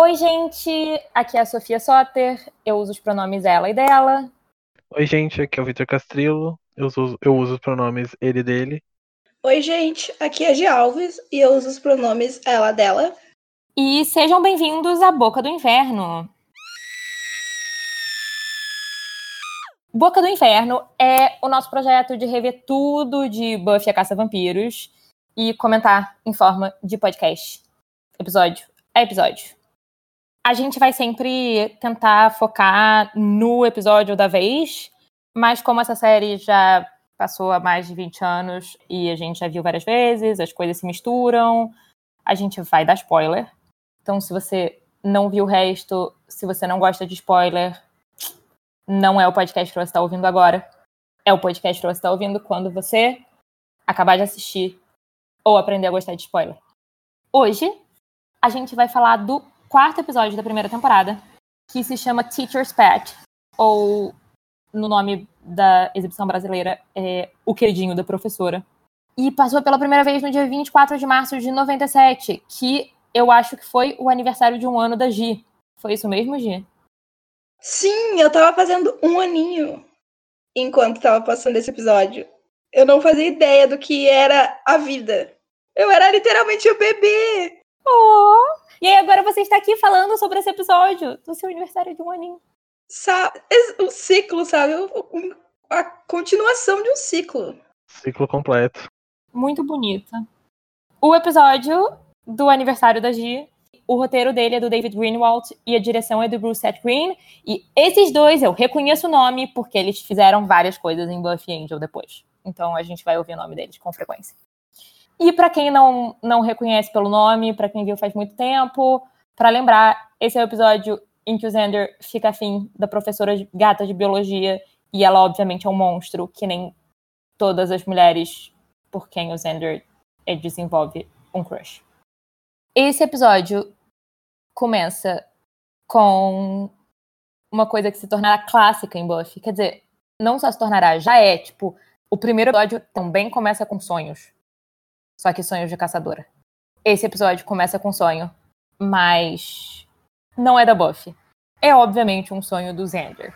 Oi, gente! Aqui é a Sofia Soter, eu uso os pronomes ela e dela. Oi, gente, aqui é o Vitor Castrillo, eu uso, eu uso os pronomes ele e dele. Oi, gente, aqui é a Gi Alves e eu uso os pronomes ela dela. E sejam bem-vindos à Boca do Inferno. Boca do Inferno é o nosso projeto de rever tudo de Buffy a Caça Vampiros e comentar em forma de podcast. Episódio a episódio. A gente vai sempre tentar focar no episódio da vez, mas como essa série já passou há mais de 20 anos e a gente já viu várias vezes, as coisas se misturam, a gente vai dar spoiler. Então, se você não viu o resto, se você não gosta de spoiler, não é o podcast que você está ouvindo agora. É o podcast que você está ouvindo quando você acabar de assistir ou aprender a gostar de spoiler. Hoje, a gente vai falar do quarto episódio da primeira temporada, que se chama Teacher's Pet, ou no nome da exibição brasileira, é O Queridinho da Professora. E passou pela primeira vez no dia 24 de março de 97, que eu acho que foi o aniversário de um ano da Gi. Foi isso mesmo, Gi? Sim, eu tava fazendo um aninho enquanto tava passando esse episódio. Eu não fazia ideia do que era a vida. Eu era literalmente o bebê. Oh! E aí agora você está aqui falando sobre esse episódio do seu aniversário de um aninho. Sabe, o ciclo, sabe? A continuação de um ciclo. Ciclo completo. Muito bonita. O episódio do aniversário da Gi o roteiro dele é do David Greenwald e a direção é do Bruce Seth Green. E esses dois eu reconheço o nome porque eles fizeram várias coisas em Buffy Angel depois. Então a gente vai ouvir o nome deles com frequência. E para quem não, não reconhece pelo nome, para quem viu faz muito tempo, para lembrar, esse é o episódio em que o Xander fica afim da professora gata de biologia e ela obviamente é um monstro, que nem todas as mulheres por quem o Xander desenvolve um crush. Esse episódio começa com uma coisa que se tornará clássica em Buffy. Quer dizer, não só se tornará, já é. Tipo, o primeiro episódio também começa com sonhos. Só que sonhos de caçadora. Esse episódio começa com sonho, mas não é da Buffy. É obviamente um sonho do Xander.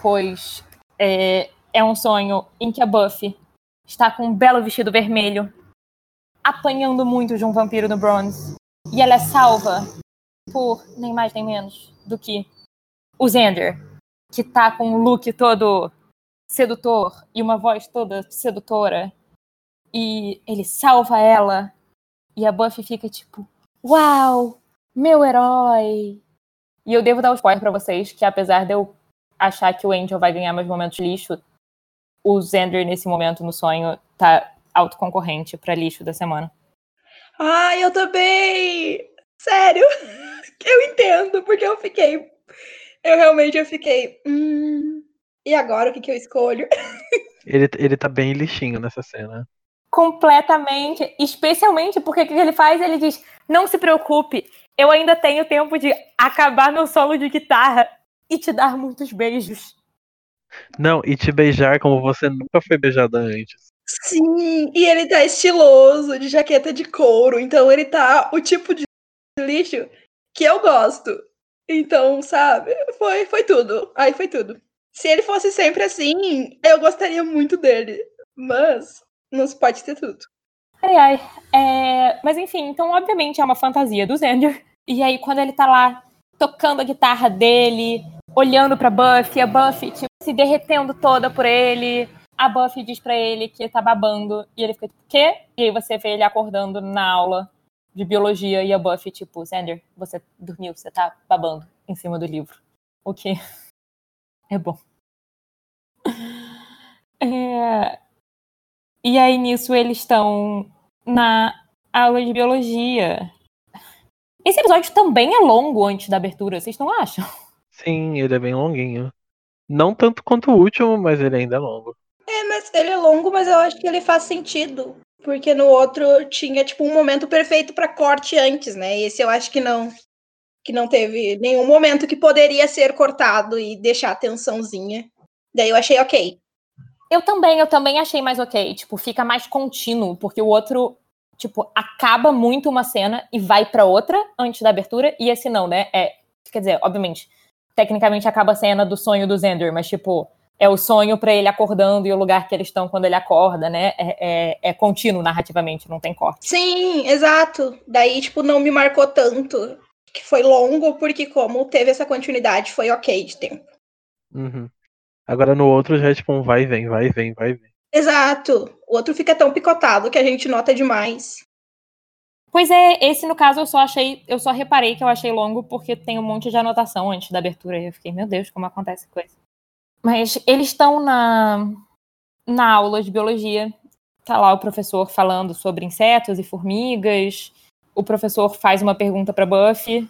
Pois é, é um sonho em que a Buffy está com um belo vestido vermelho, apanhando muito de um vampiro no Bronze. E ela é salva por nem mais nem menos do que o Xander, que tá com um look todo sedutor e uma voz toda sedutora. E ele salva ela. E a Buffy fica tipo: Uau, meu herói! E eu devo dar o um spoiler pra vocês que, apesar de eu achar que o Angel vai ganhar mais momentos lixo, o Xander, nesse momento no sonho, tá autoconcorrente para lixo da semana. Ai, eu também! Sério! Eu entendo, porque eu fiquei. Eu realmente eu fiquei. Hum, e agora o que, que eu escolho? Ele, ele tá bem lixinho nessa cena. Completamente. Especialmente porque o que ele faz? Ele diz: Não se preocupe, eu ainda tenho tempo de acabar meu solo de guitarra e te dar muitos beijos. Não, e te beijar como você nunca foi beijada antes. Sim, e ele tá estiloso, de jaqueta de couro, então ele tá o tipo de lixo que eu gosto. Então, sabe, foi, foi tudo. Aí foi tudo. Se ele fosse sempre assim, eu gostaria muito dele. Mas não se pode ter tudo. Ai, ai. É... Mas enfim, então obviamente é uma fantasia do Xander. E aí, quando ele tá lá tocando a guitarra dele, olhando pra Buffy, a Buffy, tipo, se derretendo toda por ele, a Buffy diz para ele que tá babando e ele fica tipo, quê? E aí você vê ele acordando na aula de biologia e a Buffy tipo, Xander, você dormiu, você tá babando em cima do livro. O que é bom. É... E aí nisso eles estão na aula de biologia. Esse episódio também é longo antes da abertura, vocês não acham? Sim, ele é bem longuinho. Não tanto quanto o último, mas ele ainda é longo. É, mas ele é longo, mas eu acho que ele faz sentido. Porque no outro tinha, tipo, um momento perfeito para corte antes, né? E esse eu acho que não. Que não teve nenhum momento que poderia ser cortado e deixar a tensãozinha. Daí eu achei ok. Eu também, eu também achei mais ok. Tipo, fica mais contínuo, porque o outro, tipo, acaba muito uma cena e vai para outra antes da abertura, e esse não, né? É, quer dizer, obviamente, tecnicamente acaba a cena do sonho do Zender, mas, tipo, é o sonho para ele acordando e o lugar que eles estão quando ele acorda, né? É, é, é, contínuo narrativamente, não tem corte. Sim, exato. Daí, tipo, não me marcou tanto. Que foi longo, porque como teve essa continuidade, foi ok de tempo. Uhum. Agora no outro já é tipo um vai e vem, vai e vem, vai e vem. Exato. O outro fica tão picotado que a gente nota demais. Pois é, esse no caso eu só achei, eu só reparei que eu achei longo porque tem um monte de anotação antes da abertura e eu fiquei, meu Deus, como acontece coisa. Mas eles estão na, na aula de biologia. Tá lá o professor falando sobre insetos e formigas. O professor faz uma pergunta para Buffy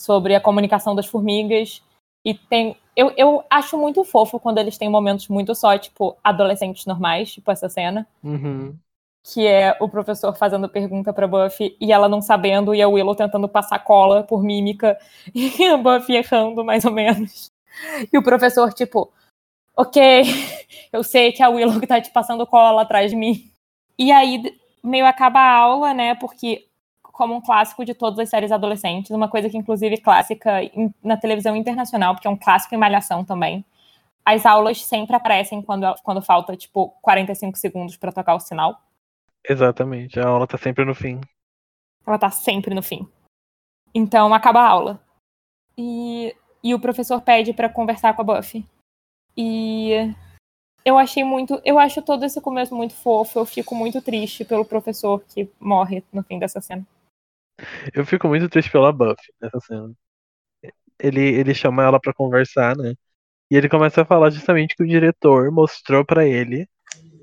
sobre a comunicação das formigas. E tem. Eu, eu acho muito fofo quando eles têm momentos muito só, tipo, adolescentes normais, tipo essa cena. Uhum. Que é o professor fazendo pergunta pra Buffy e ela não sabendo, e a Willow tentando passar cola por mímica, e a Buffy errando, mais ou menos. E o professor, tipo, ok, eu sei que é a Willow que tá te passando cola atrás de mim. E aí meio acaba a aula, né? Porque, como um clássico de todas as séries adolescentes, uma coisa que, inclusive, clássica na televisão internacional, porque é um clássico em malhação também. As aulas sempre aparecem quando, quando falta, tipo, 45 segundos para tocar o sinal. Exatamente, a aula tá sempre no fim. Ela tá sempre no fim. Então acaba a aula. E e o professor pede para conversar com a Buffy. E eu achei muito, eu acho todo esse começo muito fofo, eu fico muito triste pelo professor que morre no fim dessa cena. Eu fico muito triste pela Buffy nessa cena. Ele, ele chama ela para conversar, né? E ele começa a falar justamente que o diretor mostrou para ele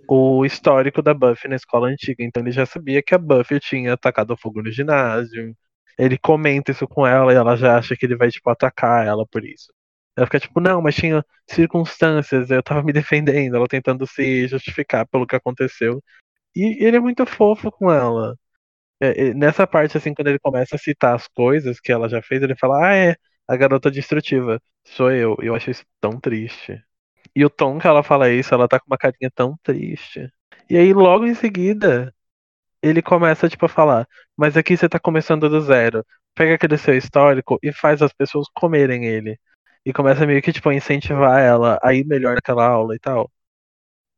o histórico da Buffy na escola antiga. Então ele já sabia que a Buffy tinha atacado fogo no ginásio, ele comenta isso com ela e ela já acha que ele vai, tipo, atacar ela por isso. Ela fica tipo, não, mas tinha circunstâncias, eu tava me defendendo, ela tentando se justificar pelo que aconteceu. E ele é muito fofo com ela. É, nessa parte, assim, quando ele começa a citar as coisas que ela já fez, ele fala, ah, é, a garota destrutiva, sou eu. E eu acho isso tão triste. E o tom que ela fala isso, ela tá com uma carinha tão triste. E aí, logo em seguida, ele começa, tipo, a falar, mas aqui você tá começando do zero. Pega aquele seu histórico e faz as pessoas comerem ele. E começa meio que, tipo, a incentivar ela a ir melhor naquela aula e tal.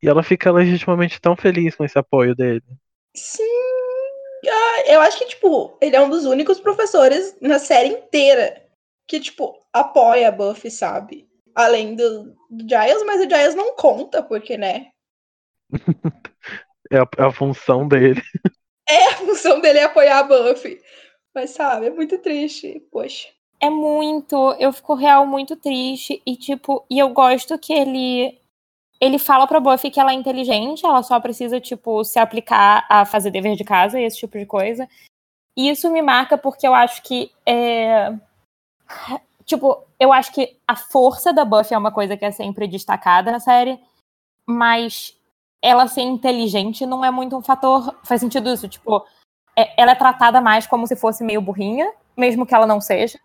E ela fica legitimamente tão feliz com esse apoio dele. Sim. Eu acho que, tipo, ele é um dos únicos professores na série inteira que, tipo, apoia a Buffy, sabe? Além do, do Giles, mas o Giles não conta, porque, né? É a, é a função dele. É, a função dele é apoiar a Buffy. Mas sabe, é muito triste, poxa. É muito, eu fico real muito triste e tipo, e eu gosto que ele ele fala pra Buffy que ela é inteligente, ela só precisa tipo se aplicar a fazer dever de casa e esse tipo de coisa. E isso me marca porque eu acho que é tipo, eu acho que a força da Buffy é uma coisa que é sempre destacada na série, mas ela ser inteligente não é muito um fator. Faz sentido isso? Tipo, é, ela é tratada mais como se fosse meio burrinha, mesmo que ela não seja.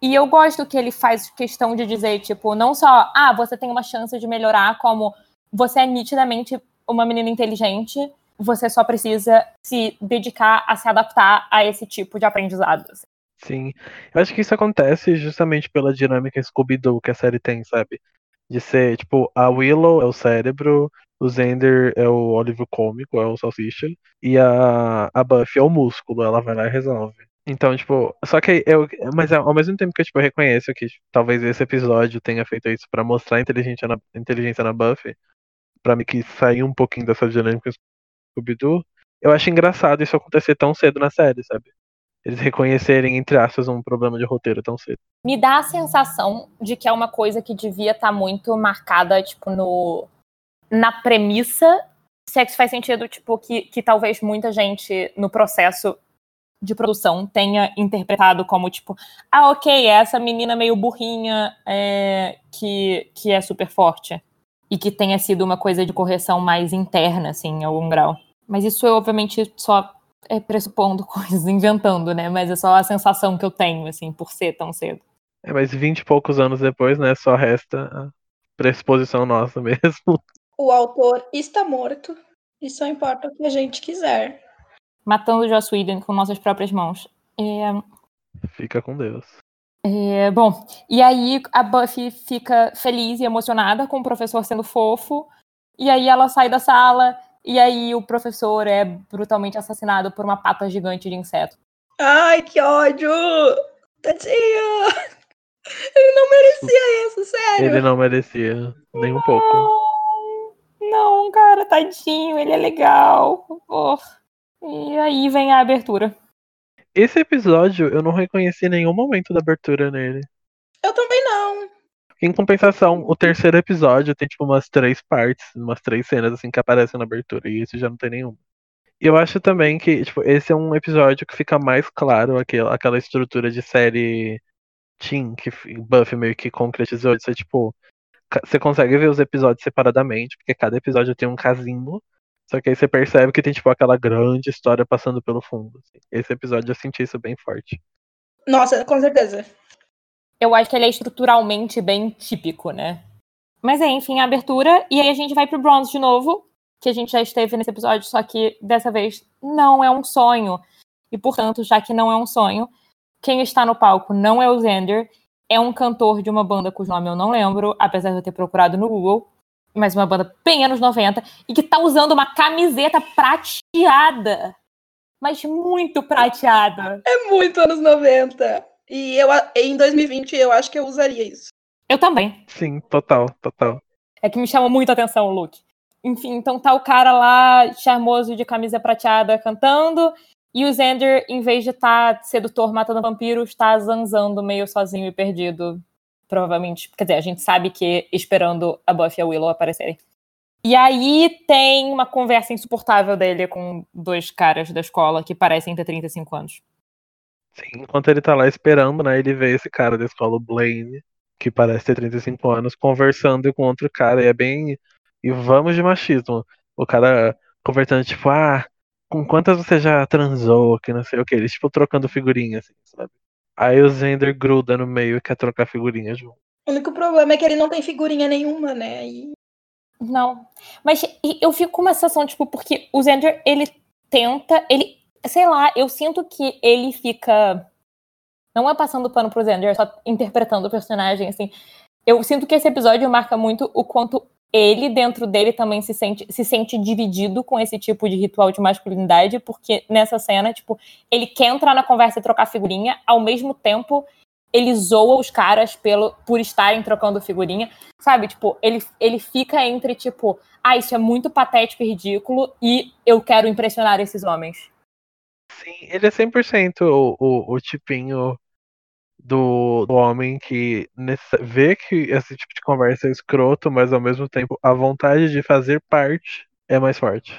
E eu gosto que ele faz questão de dizer, tipo, não só, ah, você tem uma chance de melhorar, como você é nitidamente uma menina inteligente, você só precisa se dedicar a se adaptar a esse tipo de aprendizado. Assim. Sim. Eu acho que isso acontece justamente pela dinâmica Scooby-Doo que a série tem, sabe? De ser, tipo, a Willow é o cérebro, o Zender é o Oliver cômico, é o salsicha, e a, a Buffy é o músculo, ela vai lá e resolve. Então, tipo, só que eu. Mas ao mesmo tempo que eu, tipo, reconheço que talvez esse episódio tenha feito isso para mostrar a inteligência na, inteligência na Buffy, pra mim que sair um pouquinho dessa dinâmica Scooby-Doo, eu acho engraçado isso acontecer tão cedo na série, sabe? Eles reconhecerem, entre aspas, um problema de roteiro tão cedo. Me dá a sensação de que é uma coisa que devia estar tá muito marcada, tipo, no, na premissa, se é que isso faz sentido, tipo, que, que talvez muita gente no processo de produção tenha interpretado como, tipo, ah, ok, é essa menina meio burrinha é, que, que é super forte. E que tenha sido uma coisa de correção mais interna, assim, em algum grau. Mas isso eu, obviamente, só é pressupondo coisas, inventando, né? Mas é só a sensação que eu tenho, assim, por ser tão cedo. É, mas vinte e poucos anos depois, né, só resta a pressuposição nossa mesmo. O autor está morto e só importa o que a gente quiser. Matando o Joss Whedon com nossas próprias mãos. É, Fica com Deus. é, bom, e aí a Buffy fica feliz e emocionada com o professor sendo fofo, e aí ela sai da sala, e aí o professor é brutalmente assassinado por uma pata gigante de inseto. Ai, que ódio! Tadinha! Ele não merecia isso, sério. Ele não merecia nem um pouco. Não, não, cara, tadinho, ele é legal. por favor. E aí vem a abertura. Esse episódio eu não reconheci nenhum momento da abertura nele. Eu também não. Em compensação, o terceiro episódio tem tipo umas três partes, umas três cenas assim que aparecem na abertura, e esse já não tem nenhuma. E eu acho também que, tipo, esse é um episódio que fica mais claro aquela, aquela estrutura de série Teen que f- Buffy meio que concretizou. Isso é tipo, você consegue ver os episódios separadamente, porque cada episódio tem um casinho. Só que aí você percebe que tem, tipo, aquela grande história passando pelo fundo. assim. Esse episódio eu senti isso bem forte. Nossa, com certeza. Eu acho que ele é estruturalmente bem típico, né? Mas é, enfim, a abertura. E aí a gente vai pro Bronze de novo, que a gente já esteve nesse episódio, só que dessa vez não é um sonho. E, portanto, já que não é um sonho, quem está no palco não é o Xander, é um cantor de uma banda cujo nome eu não lembro, apesar de eu ter procurado no Google, mas uma banda bem anos 90, e que tá usando uma camiseta prateada. Mas muito prateada. É muito anos 90. E eu, em 2020 eu acho que eu usaria isso. Eu também. Sim, total, total. É que me chama muito a atenção o look. Enfim, então tá o cara lá, charmoso de camisa prateada, cantando. E o Xander, em vez de estar sedutor matando vampiros, tá zanzando meio sozinho e perdido. Provavelmente. Quer dizer, a gente sabe que esperando a Buffy e a Willow aparecerem. E aí tem uma conversa insuportável dele com dois caras da escola que parecem ter 35 anos. Sim, enquanto ele tá lá esperando, né, ele vê esse cara da escola, o Blaine, que parece ter 35 anos, conversando com outro cara, e é bem. E vamos de machismo. O cara conversando, tipo, ah, com quantas você já transou, que não sei o que, eles, tipo, trocando figurinha, assim, sabe? Aí o Zender gruda no meio e quer trocar figurinha junto. O único problema é que ele não tem figurinha nenhuma, né? E Não. Mas eu fico com uma sensação, tipo, porque o Xander, ele tenta, ele, sei lá, eu sinto que ele fica. Não é passando pano pro Xander, é só interpretando o personagem, assim. Eu sinto que esse episódio marca muito o quanto ele, dentro dele, também se sente, se sente dividido com esse tipo de ritual de masculinidade, porque nessa cena, tipo, ele quer entrar na conversa e trocar figurinha, ao mesmo tempo ele zoa os caras pelo, por estarem trocando figurinha. Sabe, tipo, ele, ele fica entre, tipo, ah, isso é muito patético e ridículo, e eu quero impressionar esses homens. Sim, ele é 100% o, o, o tipinho do, do homem que nesse- vê que esse tipo de conversa é escroto, mas ao mesmo tempo a vontade de fazer parte é mais forte.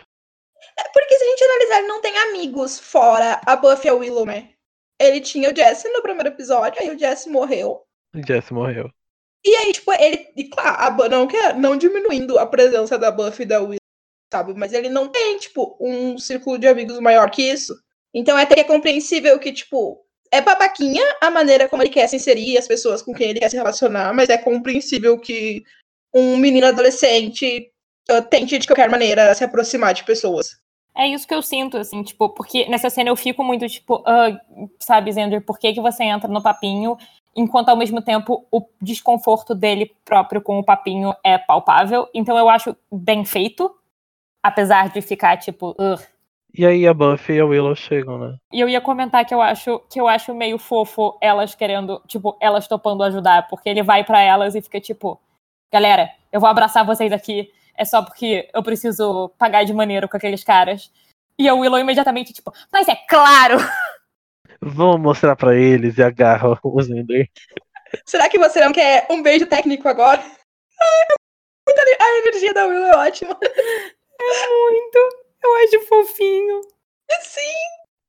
É porque se a gente analisar, ele não tem amigos fora a Buffy e a Willow, né? Ele tinha o Jesse no primeiro episódio, aí o Jesse morreu. O Jesse morreu. E aí, tipo, ele. E claro, a, não, é, não diminuindo a presença da Buffy e da Willow, sabe? Mas ele não tem, tipo, um círculo de amigos maior que isso. Então é até compreensível que, tipo, é babaquinha a maneira como ele quer se inserir as pessoas com quem ele quer se relacionar, mas é compreensível que um menino adolescente uh, tente de qualquer maneira se aproximar de pessoas. É isso que eu sinto, assim, tipo, porque nessa cena eu fico muito, tipo, ah, sabe, Zender, por que, que você entra no papinho, enquanto ao mesmo tempo o desconforto dele próprio com o papinho é palpável. Então eu acho bem feito, apesar de ficar, tipo, "Ugh". E aí a Buffy e a Willow chegam, né? E eu ia comentar que eu acho que eu acho meio fofo elas querendo, tipo, elas topando ajudar, porque ele vai pra elas e fica tipo, galera, eu vou abraçar vocês aqui, é só porque eu preciso pagar de maneiro com aqueles caras. E a Willow imediatamente, tipo, mas é claro! Vamos mostrar pra eles e agarra o Zender. Será que você não quer um beijo técnico agora? Ai, a energia da Willow é ótima. Muito! Eu acho fofinho. Sim,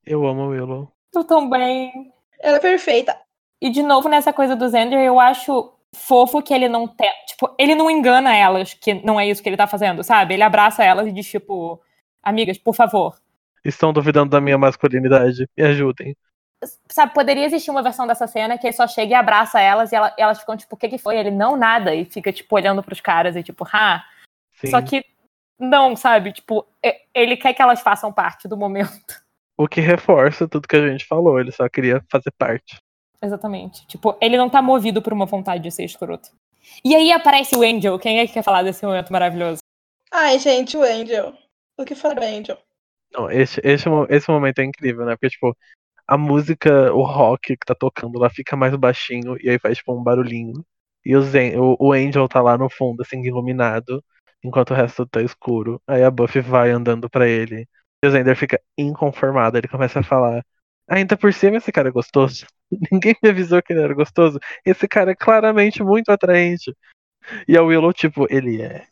Eu amo a Willow. Eu também. ela é perfeita. E de novo nessa coisa do Xander, eu acho fofo que ele não tem. Tipo, ele não engana elas que não é isso que ele tá fazendo, sabe? Ele abraça elas e diz, tipo, amigas, por favor. Estão duvidando da minha masculinidade. Me ajudem. Sabe, poderia existir uma versão dessa cena que ele só chega e abraça elas e ela- elas ficam, tipo, o que que foi? Ele, não, nada. E fica, tipo, olhando pros caras e, tipo, ah. Sim. Só que, não, sabe? Tipo, ele quer que elas façam parte do momento. O que reforça tudo que a gente falou, ele só queria fazer parte. Exatamente. Tipo, ele não tá movido por uma vontade de ser escroto. E aí aparece o Angel. Quem é que quer falar desse momento maravilhoso? Ai, gente, o Angel. O que falar do Angel? Não, esse, esse, esse momento é incrível, né? Porque, tipo, a música, o rock que tá tocando lá fica mais baixinho e aí faz, tipo, um barulhinho. E o, Zen, o, o Angel tá lá no fundo, assim, iluminado, enquanto o resto tá escuro. Aí a Buffy vai andando pra ele. E o Zender fica inconformado, ele começa a falar. Ainda por cima, esse cara é gostoso. Ninguém me avisou que ele era gostoso. Esse cara é claramente muito atraente. E a Willow, tipo, ele é.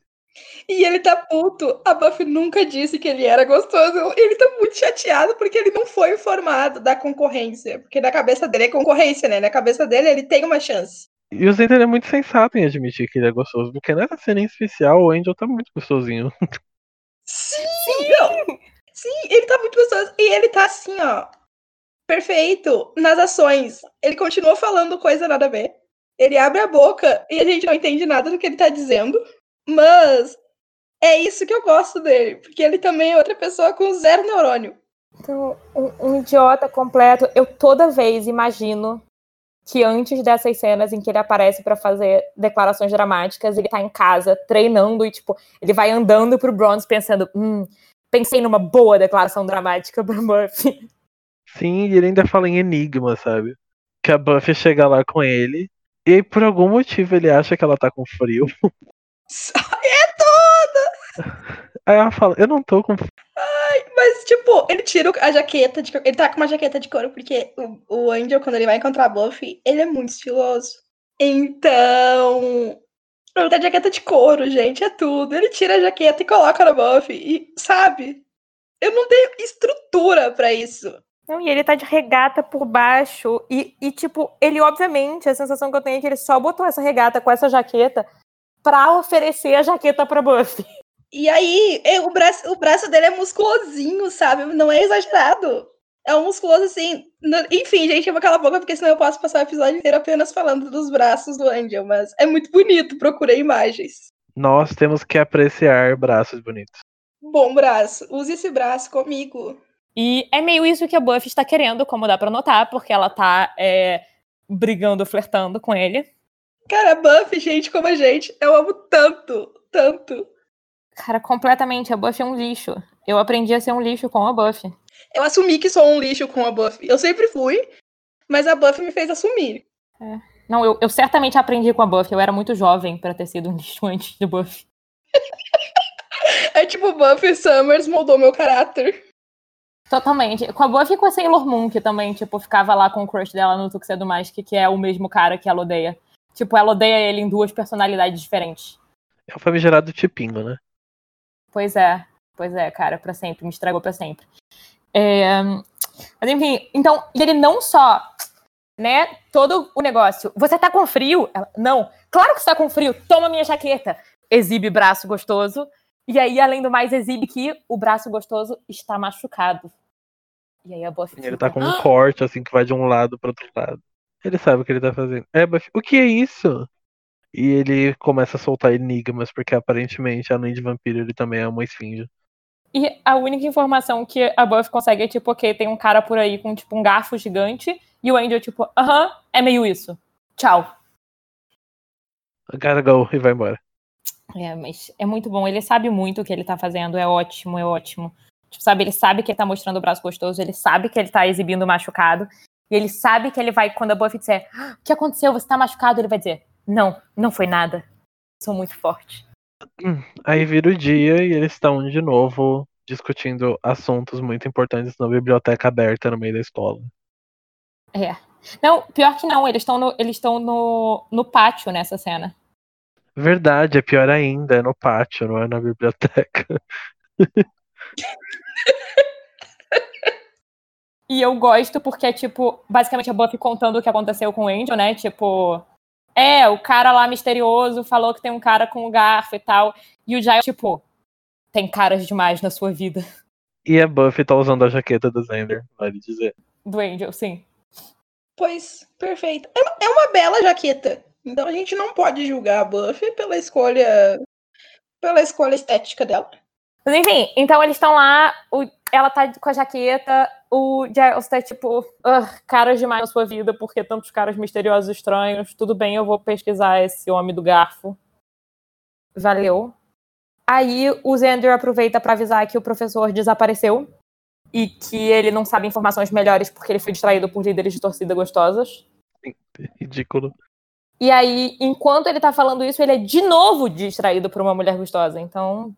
E ele tá puto. A Buffy nunca disse que ele era gostoso. Ele tá muito chateado porque ele não foi informado da concorrência. Porque na cabeça dele é concorrência, né? Na cabeça dele ele tem uma chance. E o Zender é muito sensato em admitir que ele é gostoso, porque nessa cena em especial o Angel tá muito gostosinho. Sim! Não. Sim, ele tá muito gostoso. E ele tá assim, ó. Perfeito nas ações. Ele continua falando coisa nada a ver. Ele abre a boca e a gente não entende nada do que ele tá dizendo. Mas é isso que eu gosto dele. Porque ele também é outra pessoa com zero neurônio. Então, um, um idiota completo. Eu toda vez imagino que antes dessas cenas em que ele aparece pra fazer declarações dramáticas, ele tá em casa treinando e, tipo, ele vai andando pro Bronze pensando: hum, pensei numa boa declaração dramática pra Buffy. Sim, e ele ainda fala em enigma, sabe? Que a Buffy chega lá com ele, e aí, por algum motivo ele acha que ela tá com frio. É toda! Aí ela fala, eu não tô com frio. Mas, tipo, ele tira a jaqueta de Ele tá com uma jaqueta de couro, porque o, o Angel, quando ele vai encontrar a Buffy, ele é muito estiloso. Então. Ele tá de jaqueta de couro, gente, é tudo. Ele tira a jaqueta e coloca na Buffy. E, sabe? Eu não tenho estrutura pra isso. Não, e ele tá de regata por baixo. E, e, tipo, ele, obviamente, a sensação que eu tenho é que ele só botou essa regata com essa jaqueta pra oferecer a jaqueta pra Buffy. E aí, o braço, o braço dele é musculosinho, sabe? Não é exagerado. É um musculoso assim. no- Enfim, gente, eu vou calar a boca, porque senão eu posso passar o episódio inteiro apenas falando dos braços do Angel. Mas é muito bonito, procurei imagens. Nós temos que apreciar braços bonitos. Bom braço, use esse braço comigo. E é meio isso que a Buffy está querendo, como dá pra notar, porque ela tá é, brigando, flertando com ele. Cara, Buffy, gente como a gente, eu amo tanto, tanto. Cara, completamente, a Buffy é um lixo. Eu aprendi a ser um lixo com a Buffy. Eu assumi que sou um lixo com a Buffy. Eu sempre fui, mas a Buffy me fez assumir. Não, eu, eu certamente aprendi com a Buffy. Eu era muito jovem pra ter sido um lixo antes de Buffy. É tipo, Buffy Summers moldou meu caráter. Totalmente. Com a Buffy e com a Sailor Moon, que também, tipo, ficava lá com o crush dela no Tuxedo Mask, que é o mesmo cara que ela odeia. Tipo, ela odeia ele em duas personalidades diferentes. É o famigerado tipinho, né? Pois é, pois é, cara, pra sempre, me estragou pra sempre. É, Mas enfim, então, e ele não só, né, todo o negócio, você tá com frio? Ela, não, claro que você tá com frio, toma minha jaqueta. Exibe braço gostoso, e aí, além do mais, exibe que o braço gostoso está machucado. E aí a Buffy Ele tá com um corte, assim, que vai de um lado pro outro lado. Ele sabe o que ele tá fazendo. É, Buffy, o que é isso? E ele começa a soltar enigmas, porque aparentemente, além de vampiro, ele também é uma esfinge. E a única informação que a Buffy consegue é, tipo, ok, tem um cara por aí com, tipo, um garfo gigante, e o Angel, tipo, aham, é meio isso. Tchau. Gotta go e vai embora. É, mas é muito bom. Ele sabe muito o que ele tá fazendo. É ótimo, é ótimo. Tipo, sabe, ele sabe que ele tá mostrando o braço gostoso, ele sabe que ele tá exibindo machucado. E ele sabe que ele vai, quando a Buffy disser, "Ah, o que aconteceu? Você tá machucado? Ele vai dizer, não, não foi nada. Sou muito forte. Aí vira o dia e eles estão de novo discutindo assuntos muito importantes na biblioteca aberta no meio da escola. É. Não, pior que não, eles estão no, eles estão no, no pátio nessa cena. Verdade, é pior ainda, é no pátio, não é na biblioteca. E eu gosto porque é, tipo, basicamente a Buffy contando o que aconteceu com o Angel, né? Tipo, é, o cara lá misterioso falou que tem um cara com um garfo e tal. E o Giles, tipo, tem caras demais na sua vida. E a Buffy tá usando a jaqueta do Xander, vale dizer. Do Angel, sim. Pois, perfeito. É uma, é uma bela jaqueta. Então a gente não pode julgar a Buffy pela escolha. pela escolha estética dela. Mas enfim, então eles estão lá, o, ela tá com a jaqueta, o Giles tá tipo, "Ugh, caras demais na sua vida, porque tantos caras misteriosos estranhos. Tudo bem, eu vou pesquisar esse homem do garfo. Valeu. Aí o Xander aproveita pra avisar que o professor desapareceu e que ele não sabe informações melhores porque ele foi distraído por líderes de torcida gostosas. Ridículo. E aí, enquanto ele tá falando isso, ele é de novo distraído por uma mulher gostosa. Então,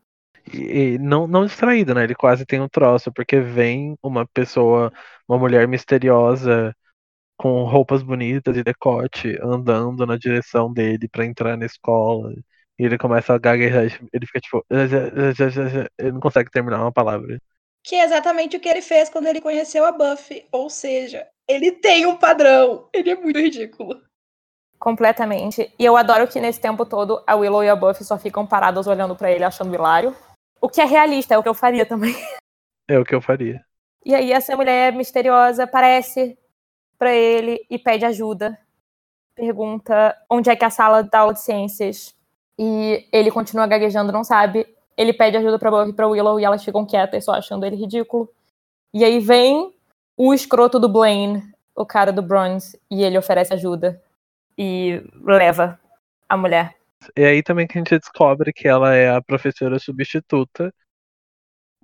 E, e não, não distraído, né? Ele quase tem um troço, porque vem uma pessoa, uma mulher misteriosa, com roupas bonitas e decote, andando na direção dele pra entrar na escola. E ele começa a gaguejar, ele fica tipo. Ele não consegue terminar uma palavra. Que é exatamente o que ele fez quando ele conheceu a Buffy. Ou seja, ele tem um padrão. Ele é muito ridículo. completamente. E eu adoro que nesse tempo todo a Willow e a Buffy só ficam paradas olhando pra ele, achando hilário. O que é realista, é o que eu faria também. É o que eu faria. E aí essa mulher misteriosa aparece pra ele e pede ajuda. Pergunta onde é que é a sala da aula de ciências. E ele continua gaguejando, não sabe. Ele pede ajuda pra e pra Willow e elas ficam quietas, só achando ele ridículo. E aí vem o escroto do Blaine, o cara do Bronze, e ele oferece ajuda. E leva a mulher. E aí também que a gente descobre que ela é a professora substituta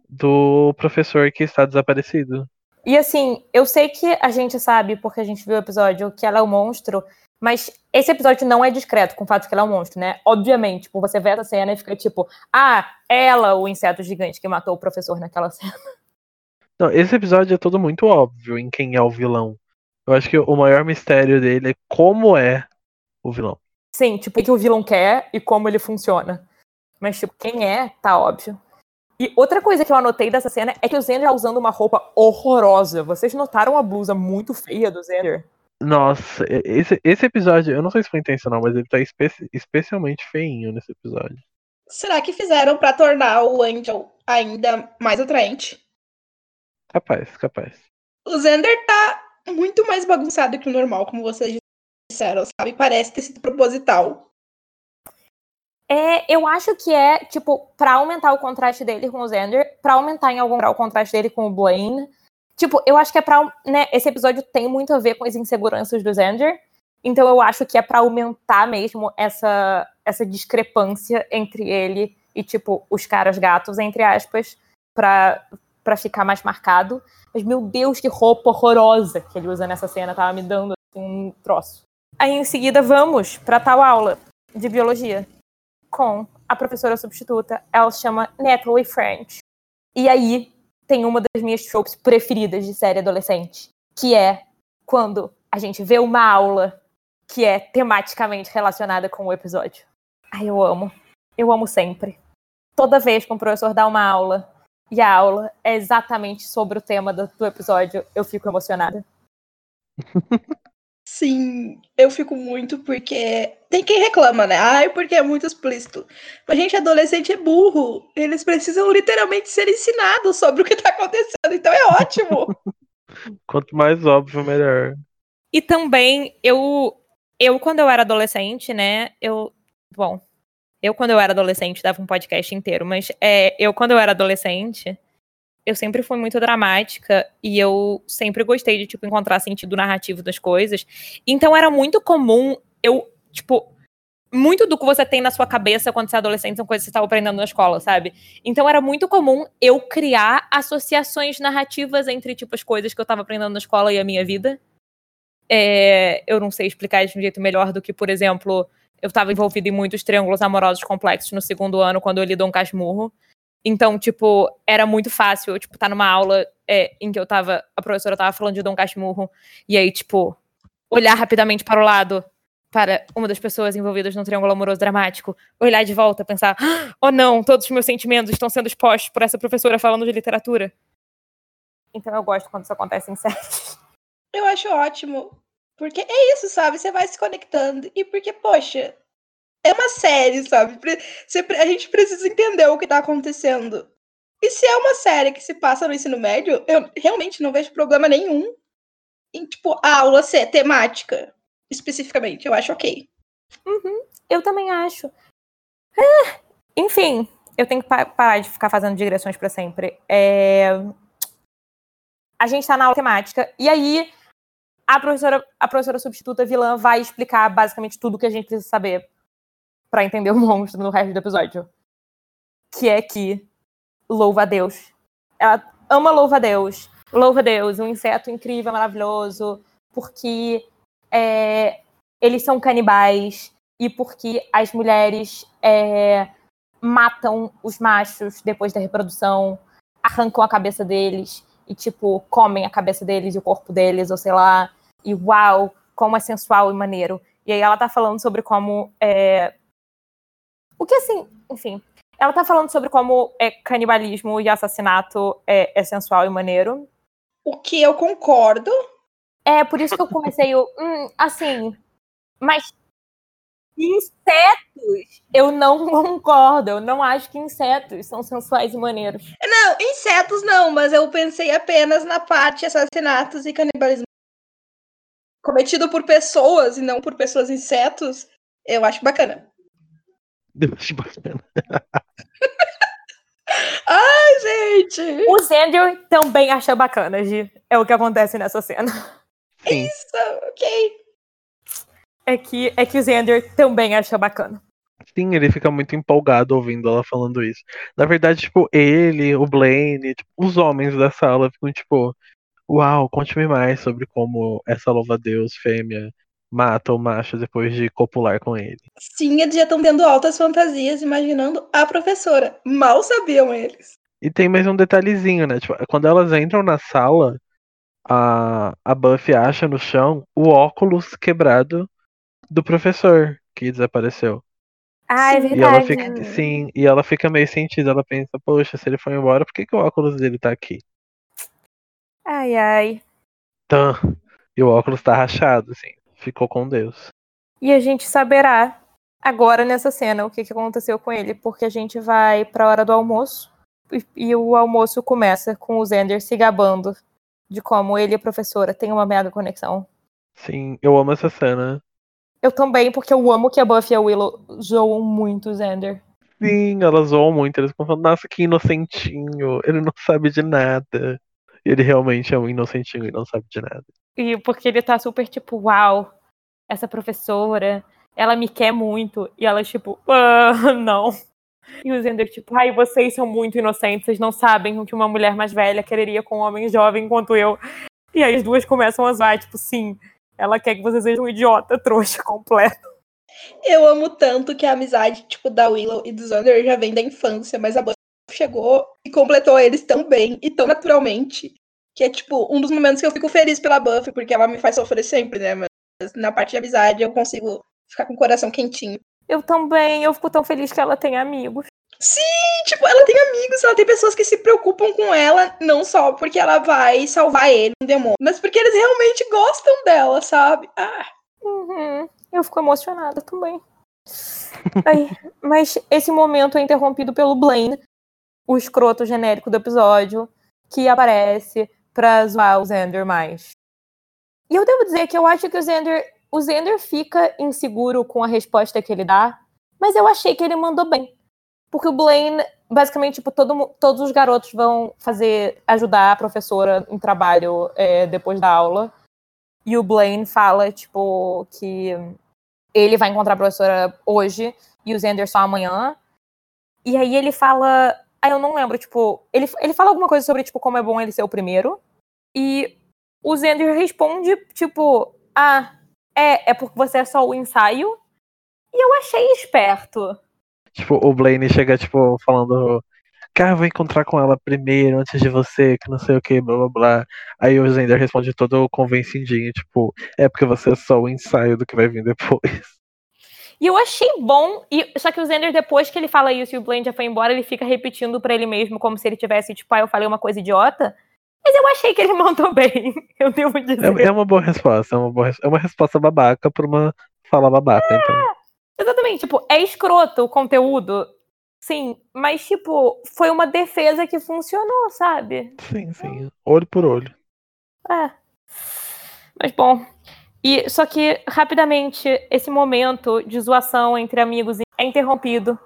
do professor que está desaparecido. E assim, eu sei que a gente sabe, porque a gente viu o episódio, que ela é um monstro, mas esse episódio não é discreto com o fato que ela é um monstro, né? Obviamente, tipo, você vê essa cena e fica tipo, ah, ela, o inseto gigante que matou o professor naquela cena. Não, esse episódio é todo muito óbvio em quem é o vilão. Eu acho que o maior mistério dele é como é o vilão. Sim, tipo, o que o vilão quer e como ele funciona. Mas, tipo, quem é, tá óbvio. E outra coisa que eu anotei dessa cena é que o Xander tá usando uma roupa horrorosa. Vocês notaram a blusa muito feia do Xander? Nossa, esse, esse episódio, eu não sei se foi intencional, mas ele tá espe- especialmente feinho nesse episódio. Será que fizeram pra tornar o Angel ainda mais atraente? Capaz, capaz. O Xander tá muito mais bagunçado que o normal, como vocês disseram, sabe? Parece ter sido proposital. É, eu acho que é, tipo, pra aumentar o contraste dele com o Xander, pra aumentar em algum grau o contraste dele com o Blaine. Tipo, eu acho que é pra. Né, esse episódio tem muito a ver com as inseguranças do Xander. Então eu acho que é pra aumentar mesmo essa, essa discrepância entre ele e, tipo, os caras gatos, entre aspas, pra, pra ficar mais marcado. Mas, meu Deus, que roupa horrorosa que ele usa nessa cena, tava me dando assim, um troço. Aí em seguida vamos pra tal aula de biologia com a professora substituta. Ela se chama Natalie French. E aí tem uma das minhas tropes preferidas de série adolescente, que é quando a gente vê uma aula que é tematicamente relacionada com o episódio. Ai, eu amo. Eu amo sempre. Toda vez que um professor dá uma aula e a aula é exatamente sobre o tema do, do episódio, eu fico emocionada. Sim, eu fico muito porque. Tem quem reclama, né? Ai, porque é muito explícito. Mas, gente, adolescente é burro. Eles precisam literalmente ser ensinados sobre o que tá acontecendo. Então é ótimo. Quanto mais óbvio, melhor. E também, eu, eu quando eu era adolescente, né, eu, bom, eu quando eu era adolescente dava um podcast inteiro, mas é, eu quando eu era adolescente, eu sempre fui muito dramática e eu sempre gostei de, tipo, encontrar sentido narrativo das coisas. Então era muito comum eu, tipo, muito do que você tem na sua cabeça quando você é adolescente são coisas que você estava aprendendo na escola, sabe? Então era muito comum eu criar associações narrativas entre, tipo, as coisas que eu estava aprendendo na escola e a minha vida. É, eu não sei explicar de um jeito melhor do que, por exemplo, eu estava envolvida em muitos triângulos amorosos complexos no segundo ano quando eu li Dom Casmurro. Então, tipo, era muito fácil eu, tipo, estar numa aula é, em que eu tava, a professora tava falando de Dom Casmurro, e aí, tipo, olhar rapidamente para o lado, para uma das pessoas envolvidas num triângulo amoroso dramático, olhar de volta, pensar, "Ah, oh não, todos os meus sentimentos estão sendo expostos por essa professora falando de literatura. Então eu gosto quando isso acontece em séries. Eu acho ótimo. Porque é isso, sabe? Você vai se conectando. E porque, poxa, é uma série, sabe? A gente precisa entender o que tá acontecendo. E se é uma série que se passa no ensino médio, eu realmente não vejo problema nenhum em, tipo, a aula ser temática, especificamente. Eu acho ok. Eu também acho. Ah, enfim, eu tenho que pa- parar de ficar fazendo digressões pra sempre. É, A gente tá na aula temática, e aí a professora, a professora substituta vilã vai explicar basicamente tudo que a gente precisa saber pra entender o monstro no resto do episódio. Que é que louva a Deus. Ela ama louva a Deus. Louva a Deus, um inseto incrível, maravilhoso, porque é, eles são canibais e porque as mulheres é, matam os machos depois da reprodução, arrancam a cabeça deles e, tipo, comem a cabeça deles e o corpo deles, ou sei lá. E uau, como é sensual e maneiro. E aí ela tá falando sobre como. É... O que assim, enfim. Ela tá falando sobre como é, canibalismo e assassinato é, é sensual e maneiro. O que eu concordo. É por isso que eu comecei o. Hum, assim. Mas. Insetos! Eu não concordo. Eu não acho que insetos são sensuais e maneiros. Não, insetos não, mas eu pensei apenas na parte assassinatos e canibalismo. Cometido por pessoas e não por pessoas insetos, eu acho bacana. Eu acho bacana. Ai, gente! O Xander também acha bacana, Gi. É o que acontece nessa cena. Sim. Isso, ok. É que, é que o Xander também acha bacana. Sim, ele fica muito empolgado ouvindo ela falando isso. Na verdade, tipo, ele, o Blaine, tipo, os homens da sala ficam tipo, uau, conte-me mais sobre como essa louva-a-Deus fêmea mata o macho depois de copular com ele. Sim, eles já estão tendo altas fantasias, imaginando a professora. Mal sabiam eles. E tem mais um detalhezinho, né? Tipo, quando elas entram na sala, a, a Buffy acha no chão o óculos quebrado do professor que desapareceu. Ah, é Sim. E ela verdade. fica, sim, e ela fica meio sentida, ela pensa, poxa, se ele foi embora, por que, que o óculos dele tá aqui? Ai, ai. Tan. E o óculos tá rachado, assim. Ficou com Deus. E a gente saberá agora nessa cena o que, que aconteceu com ele, porque a gente vai pra hora do almoço e, e o almoço começa com o Xander se gabando de como ele e a professora têm uma mega conexão. Sim, eu amo essa cena. Eu também, porque eu amo que a Buffy e a Willow zoam muito o Xander. Sim, elas zoam muito, eles ficam falando, nossa, que inocentinho, ele não sabe de nada. E ele realmente é um inocentinho e não sabe de nada. E porque ele tá super tipo, uau, essa professora, ela me quer muito. E ela, tipo, ah, não. E o Zender, tipo, ai, vocês são muito inocentes, vocês não sabem o que uma mulher mais velha quereria com um homem jovem quanto eu. E aí as duas começam a zoar, tipo, sim, ela quer que você seja um idiota trouxa completo. Eu amo tanto que a amizade, tipo, da Willow e do Xander já vem da infância, mas a Buffy chegou e completou eles tão bem e tão naturalmente, que é, tipo, um dos momentos que eu fico feliz pela Buffy, porque ela me faz sofrer sempre, né? Mas na parte de amizade eu consigo ficar com o coração quentinho. Eu também, eu fico tão feliz que ela tem amigos. Sim, tipo, ela tem amigos, ela tem pessoas que se preocupam com ela, não só porque ela vai salvar ele, um demônio, mas porque eles realmente gostam dela, sabe? Ah, Uhum, eu fico emocionada também. Ai, mas esse momento é interrompido pelo Blaine, o escroto genérico do episódio, que aparece pra zoar o Xander mais. E eu devo dizer que eu acho que o Xander, o Xander fica inseguro com a resposta que ele dá, mas eu achei que ele mandou bem. Porque o Blaine, basicamente, tipo, todo, todos os garotos vão fazer, ajudar a professora em trabalho é, depois da aula. E o Blaine fala, tipo, que ele vai encontrar a professora hoje e o Xander só amanhã. E aí ele fala. Ah, eu não lembro, tipo. Ele, ele fala alguma coisa sobre, tipo, como é bom ele ser o primeiro. E o Xander responde, tipo, ah, é, é porque você é só o ensaio. E eu achei esperto. Tipo, o Blaine chega, tipo, falando. Cara, vou encontrar com ela primeiro, antes de você, que não sei o que, blá blá blá. Aí o Zender responde todo convencidinho, tipo, é porque você é só o ensaio do que vai vir depois. E eu achei bom, e só que o Xander, depois que ele fala isso e o Blaine já foi embora, ele fica repetindo pra ele mesmo, como se ele tivesse, tipo, ah, eu falei uma coisa idiota. Mas eu achei que ele mandou bem, eu devo dizer. É, é uma boa resposta, é uma, boa, é uma resposta babaca pra uma fala babaca, então. Exatamente, tipo, é escroto o conteúdo, sim, mas, tipo, foi uma defesa que funcionou, sabe? Sim, sim. Olho por olho. É. Mas bom. E só que rapidamente esse momento de zoação entre amigos é interrompido,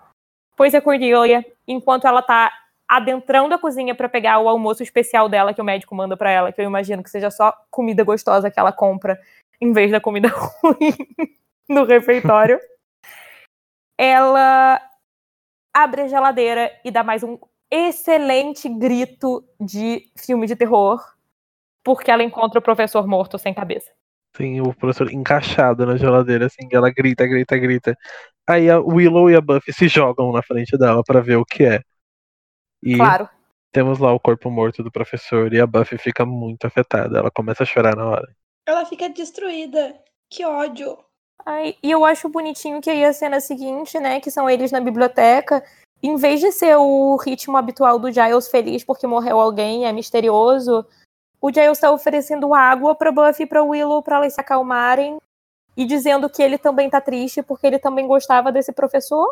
pois a Cordelia enquanto ela tá adentrando a cozinha para pegar o almoço especial dela que o médico manda para ela, que eu imagino que seja só comida gostosa que ela compra em vez da comida ruim no refeitório. ela abre a geladeira e dá mais um excelente grito de filme de terror, porque ela encontra o professor morto sem cabeça. Sim, o professor encaixado na geladeira, assim, ela grita, grita, grita. Aí a Willow e a Buffy se jogam na frente dela para ver o que é. E Claro. temos lá o corpo morto do professor e a Buffy fica muito afetada. Ela começa a chorar na hora. Ela fica destruída. Que ódio. Ai, e eu acho bonitinho que aí a cena seguinte, né, que são eles na biblioteca, em vez de ser o ritmo habitual do Giles feliz porque morreu alguém, é misterioso, o Giles tá oferecendo água pra Buffy e pra Willow pra elas se acalmarem e dizendo que ele também tá triste porque ele também gostava desse professor.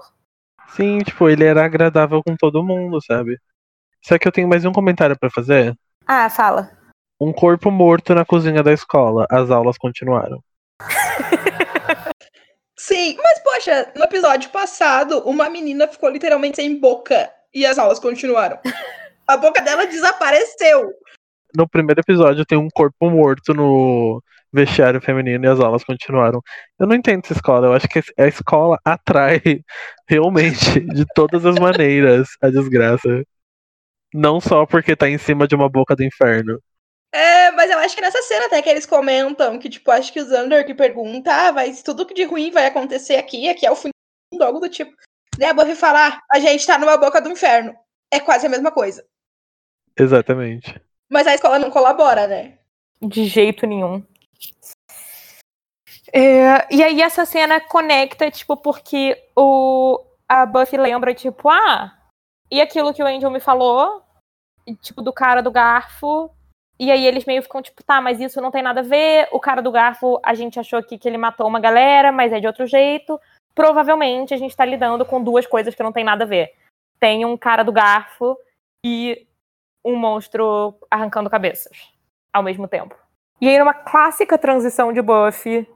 Sim, tipo, ele era agradável com todo mundo, sabe? Só que eu tenho mais um comentário pra fazer. Ah, fala. Um corpo morto na cozinha da escola. As aulas continuaram. Sim, mas poxa, no episódio passado, uma menina ficou literalmente sem boca e as aulas continuaram. A boca dela desapareceu. No primeiro episódio tem um corpo morto no vestiário feminino e as aulas continuaram. Eu não entendo essa escola. Eu acho que a escola atrai realmente, de todas as maneiras, a desgraça. Não só porque tá em cima de uma boca do inferno. É, mas eu acho que nessa cena até que eles comentam que, tipo, acho que o Xander que pergunta, ah, mas tudo que de ruim vai acontecer aqui, aqui é o fim do mundo, algo do tipo. Daí a Buffy fala, ah, a gente tá numa boca do inferno. É quase a mesma coisa. Exatamente. Mas a escola não colabora, né? De jeito nenhum. É, e aí essa cena conecta, tipo, porque o, a Buffy lembra, tipo, ah, e aquilo que o Angel me falou, e, tipo, do cara do garfo. E aí eles meio ficam, tipo, tá, mas isso não tem nada a ver. O cara do garfo, a gente achou aqui que ele matou uma galera, mas é de outro jeito. Provavelmente a gente tá lidando com duas coisas que não tem nada a ver. Tem um cara do garfo e um monstro arrancando cabeças ao mesmo tempo. E aí, numa clássica transição de Buffy,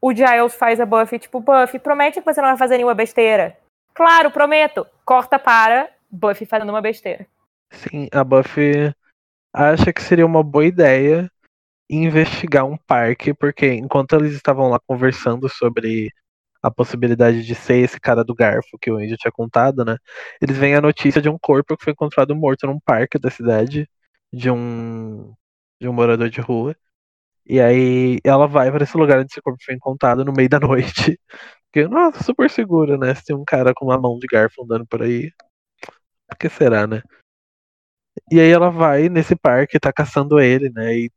o Giles faz a Buffy, tipo, Buffy, promete que você não vai fazer nenhuma besteira. Claro, prometo. Corta para Buffy fazendo uma besteira. Sim, a Buffy acha que seria uma boa ideia investigar um parque, porque enquanto eles estavam lá conversando sobre a possibilidade de ser esse cara do garfo que o Angel tinha contado, né? Eles veem a notícia de um corpo que foi encontrado morto num parque da cidade de um de um morador de rua. E aí ela vai para esse lugar onde esse corpo foi encontrado no meio da noite. Porque, nossa, super seguro, né? Se tem um cara com uma mão de garfo andando por aí. Por que será, né? E aí ela vai nesse parque, tá caçando ele, né? E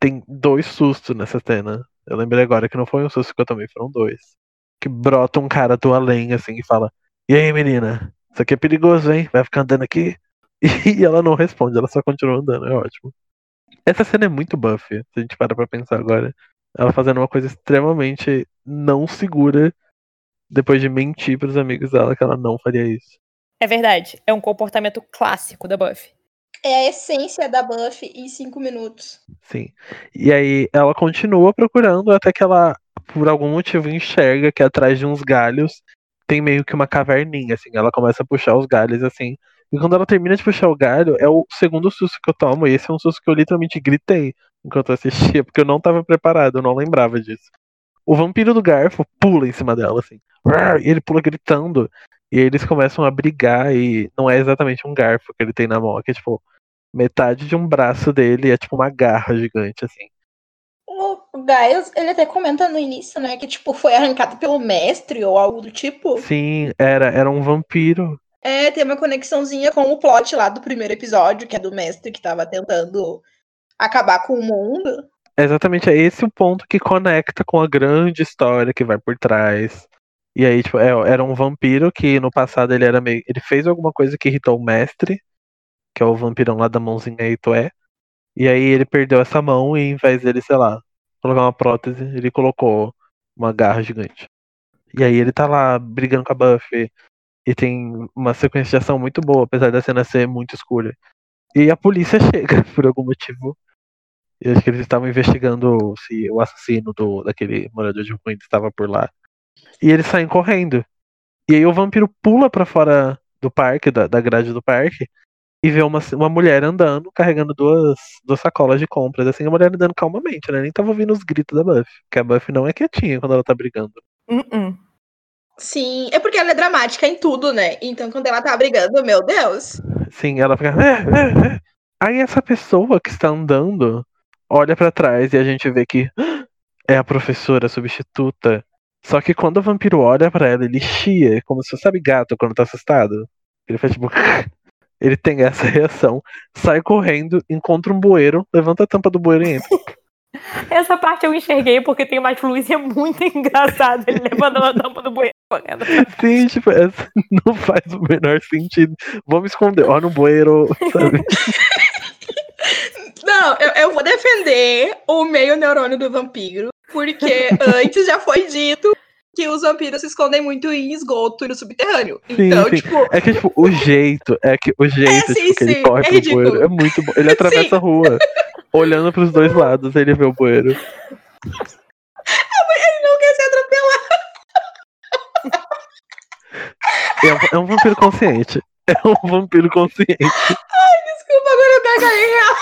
tem dois sustos nessa cena. Eu lembrei agora que não foi um susto que eu tomei, foram dois. Que brota um cara do além, assim, e fala: E aí, menina? Isso aqui é perigoso, hein? Vai ficar andando aqui? E ela não responde, ela só continua andando, é ótimo. Essa cena é muito Buffy, se a gente para pra pensar agora. Ela fazendo uma coisa extremamente não segura depois de mentir pros amigos dela que ela não faria isso. É verdade. É um comportamento clássico da Buffy. É a essência da Buffy em cinco minutos. Sim. E aí ela continua procurando até que ela, por algum motivo, enxerga que atrás de uns galhos tem meio que uma caverninha, assim. Ela começa a puxar os galhos, assim. E quando ela termina de puxar o galho, é o segundo susto que eu tomo. E esse é um susto que eu literalmente gritei enquanto assistia, porque eu não tava preparado, eu não lembrava disso. O vampiro do garfo pula em cima dela, assim. E ele pula gritando. E eles começam a brigar e não é exatamente um garfo que ele tem na mão, é que é tipo metade de um braço dele é tipo uma garra gigante, assim. O Giles, ele até comenta no início, né, que tipo foi arrancado pelo mestre ou algo do tipo. Sim, era, era um vampiro. É, tem uma conexãozinha com o plot lá do primeiro episódio, que é do mestre que tava tentando acabar com o mundo. Exatamente, é esse o ponto que conecta com a grande história que vai por trás. E aí, tipo, é, era um vampiro que no passado ele era meio. Ele fez alguma coisa que irritou o mestre, que é o vampirão lá da mãozinha Itoé. E aí ele perdeu essa mão e em vez dele, sei lá, colocar uma prótese, ele colocou uma garra gigante. E aí ele tá lá brigando com a Buffy. E tem uma sequência de ação muito boa, apesar da cena ser muito escura. E a polícia chega por algum motivo. Eu acho que eles estavam investigando se o assassino do, daquele morador de rua estava por lá. E eles saem correndo. E aí o vampiro pula pra fora do parque, da, da grade do parque, e vê uma, uma mulher andando, carregando duas, duas sacolas de compras, assim, a mulher andando calmamente, né? Nem tava ouvindo os gritos da Buffy. Porque a Buffy não é quietinha quando ela tá brigando. Uh-uh. Sim, é porque ela é dramática em tudo, né? Então quando ela tá brigando, meu Deus. Sim, ela fica. "É, é, é." Aí essa pessoa que está andando olha pra trás e a gente vê que é a professora substituta. Só que quando o vampiro olha pra ela, ele chia, como se fosse, sabe, gato quando tá assustado. Ele faz tipo. Ele tem essa reação, sai correndo, encontra um bueiro, levanta a tampa do bueiro e entra. Essa parte eu enxerguei porque tem mais luz e é muito engraçado. Ele levando a tampa do bueiro correndo. Sim, tipo, essa não faz o menor sentido. Vamos esconder, ó, no bueiro, sabe? Não, eu, eu vou defender o meio neurônio do vampiro, porque antes já foi dito que os vampiros se escondem muito em esgoto e no subterrâneo. Sim, então, sim. tipo, É que, tipo, o jeito, é que o jeito sim, tipo, que ele corre é pro bueiro é muito bom. Ele atravessa a rua, olhando pros dois lados, ele vê o bueiro. ele não quer ser atropelado. É um, é um vampiro consciente. É um vampiro consciente. Desculpa, agora eu gargalhei real.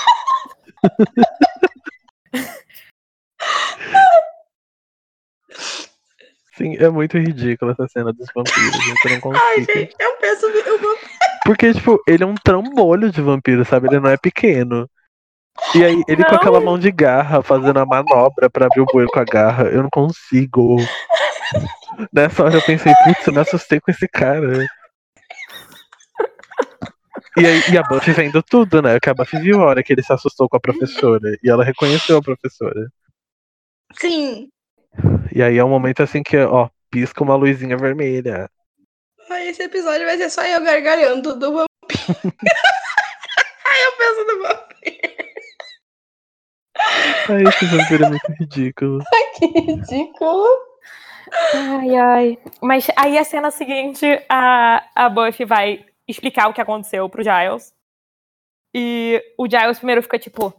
Sim, é muito ridículo essa cena dos vampiros. gente, Eu não consigo. Ai, gente, eu penso. Eu vou... Porque, tipo, ele é um trambolho de vampiro, sabe? Ele não é pequeno. E aí, ele com Não. aquela mão de garra, fazendo a manobra pra abrir o bueiro com a garra, eu não consigo. Nessa hora eu pensei, putz, eu me assustei com esse cara. E, aí, e a Buffy vendo tudo, né? Que a Buffy viu a hora que ele se assustou com a professora. E ela reconheceu a professora. Sim. E aí é um momento assim que, ó, pisca uma luzinha vermelha. Ai, esse episódio vai ser só eu gargalhando do vampiro. Ai, eu penso no vampiro. Ai, esse vampiro é muito ridículo. Que ridículo. Ai, ai. Mas aí a cena seguinte, a, a Buffy vai explicar o que aconteceu pro Giles. E o Giles primeiro fica tipo,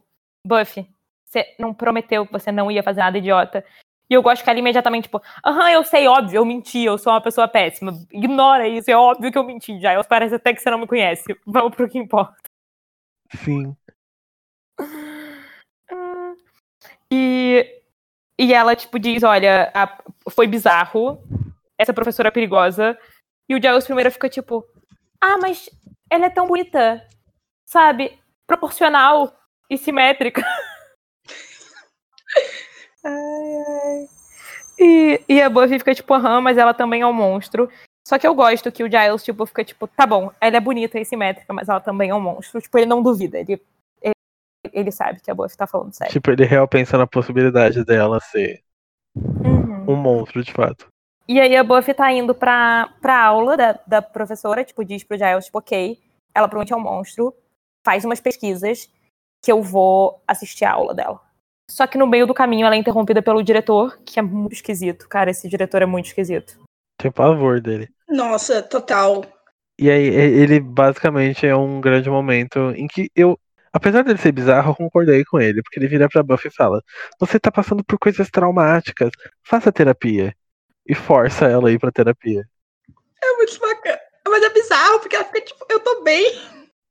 Buffy, você não prometeu que você não ia fazer nada idiota. E eu gosto que ela imediatamente, tipo, aham, eu sei, óbvio, eu menti, eu sou uma pessoa péssima. Ignora isso, é óbvio que eu menti, Giles. Parece até que você não me conhece. Vamos pro que importa. Sim. E, e ela, tipo, diz: Olha, a- foi bizarro, essa professora é perigosa. E o Giles primeiro fica tipo: Ah, mas ela é tão bonita, sabe? Proporcional e simétrica. ai, ai. E, e a Buffy fica tipo: Aham, mas ela também é um monstro. Só que eu gosto que o Giles, tipo, fica tipo: Tá bom, ela é bonita e simétrica, mas ela também é um monstro. Tipo, ele não duvida, ele ele sabe que a Buffy tá falando sério. Tipo, ele real pensa na possibilidade dela ser Uhum. um monstro, de fato. E aí a Buffy tá indo pra, pra aula da, da professora, tipo, diz pro Giles, tipo, ok, ela provavelmente é um monstro, faz umas pesquisas que eu vou assistir a aula dela. Só que no meio do caminho ela é interrompida pelo diretor, que é muito esquisito. Cara, esse diretor é muito esquisito. Tem pavor dele. Nossa, total. E aí, ele basicamente é um grande momento em que eu, apesar dele ser bizarro, eu concordei com ele, porque ele vira pra Buffy e fala: Você tá passando por coisas traumáticas, faça terapia. E força ela a ir pra terapia. É muito bacana. Mas é bizarro, porque ela fica tipo, eu tô bem.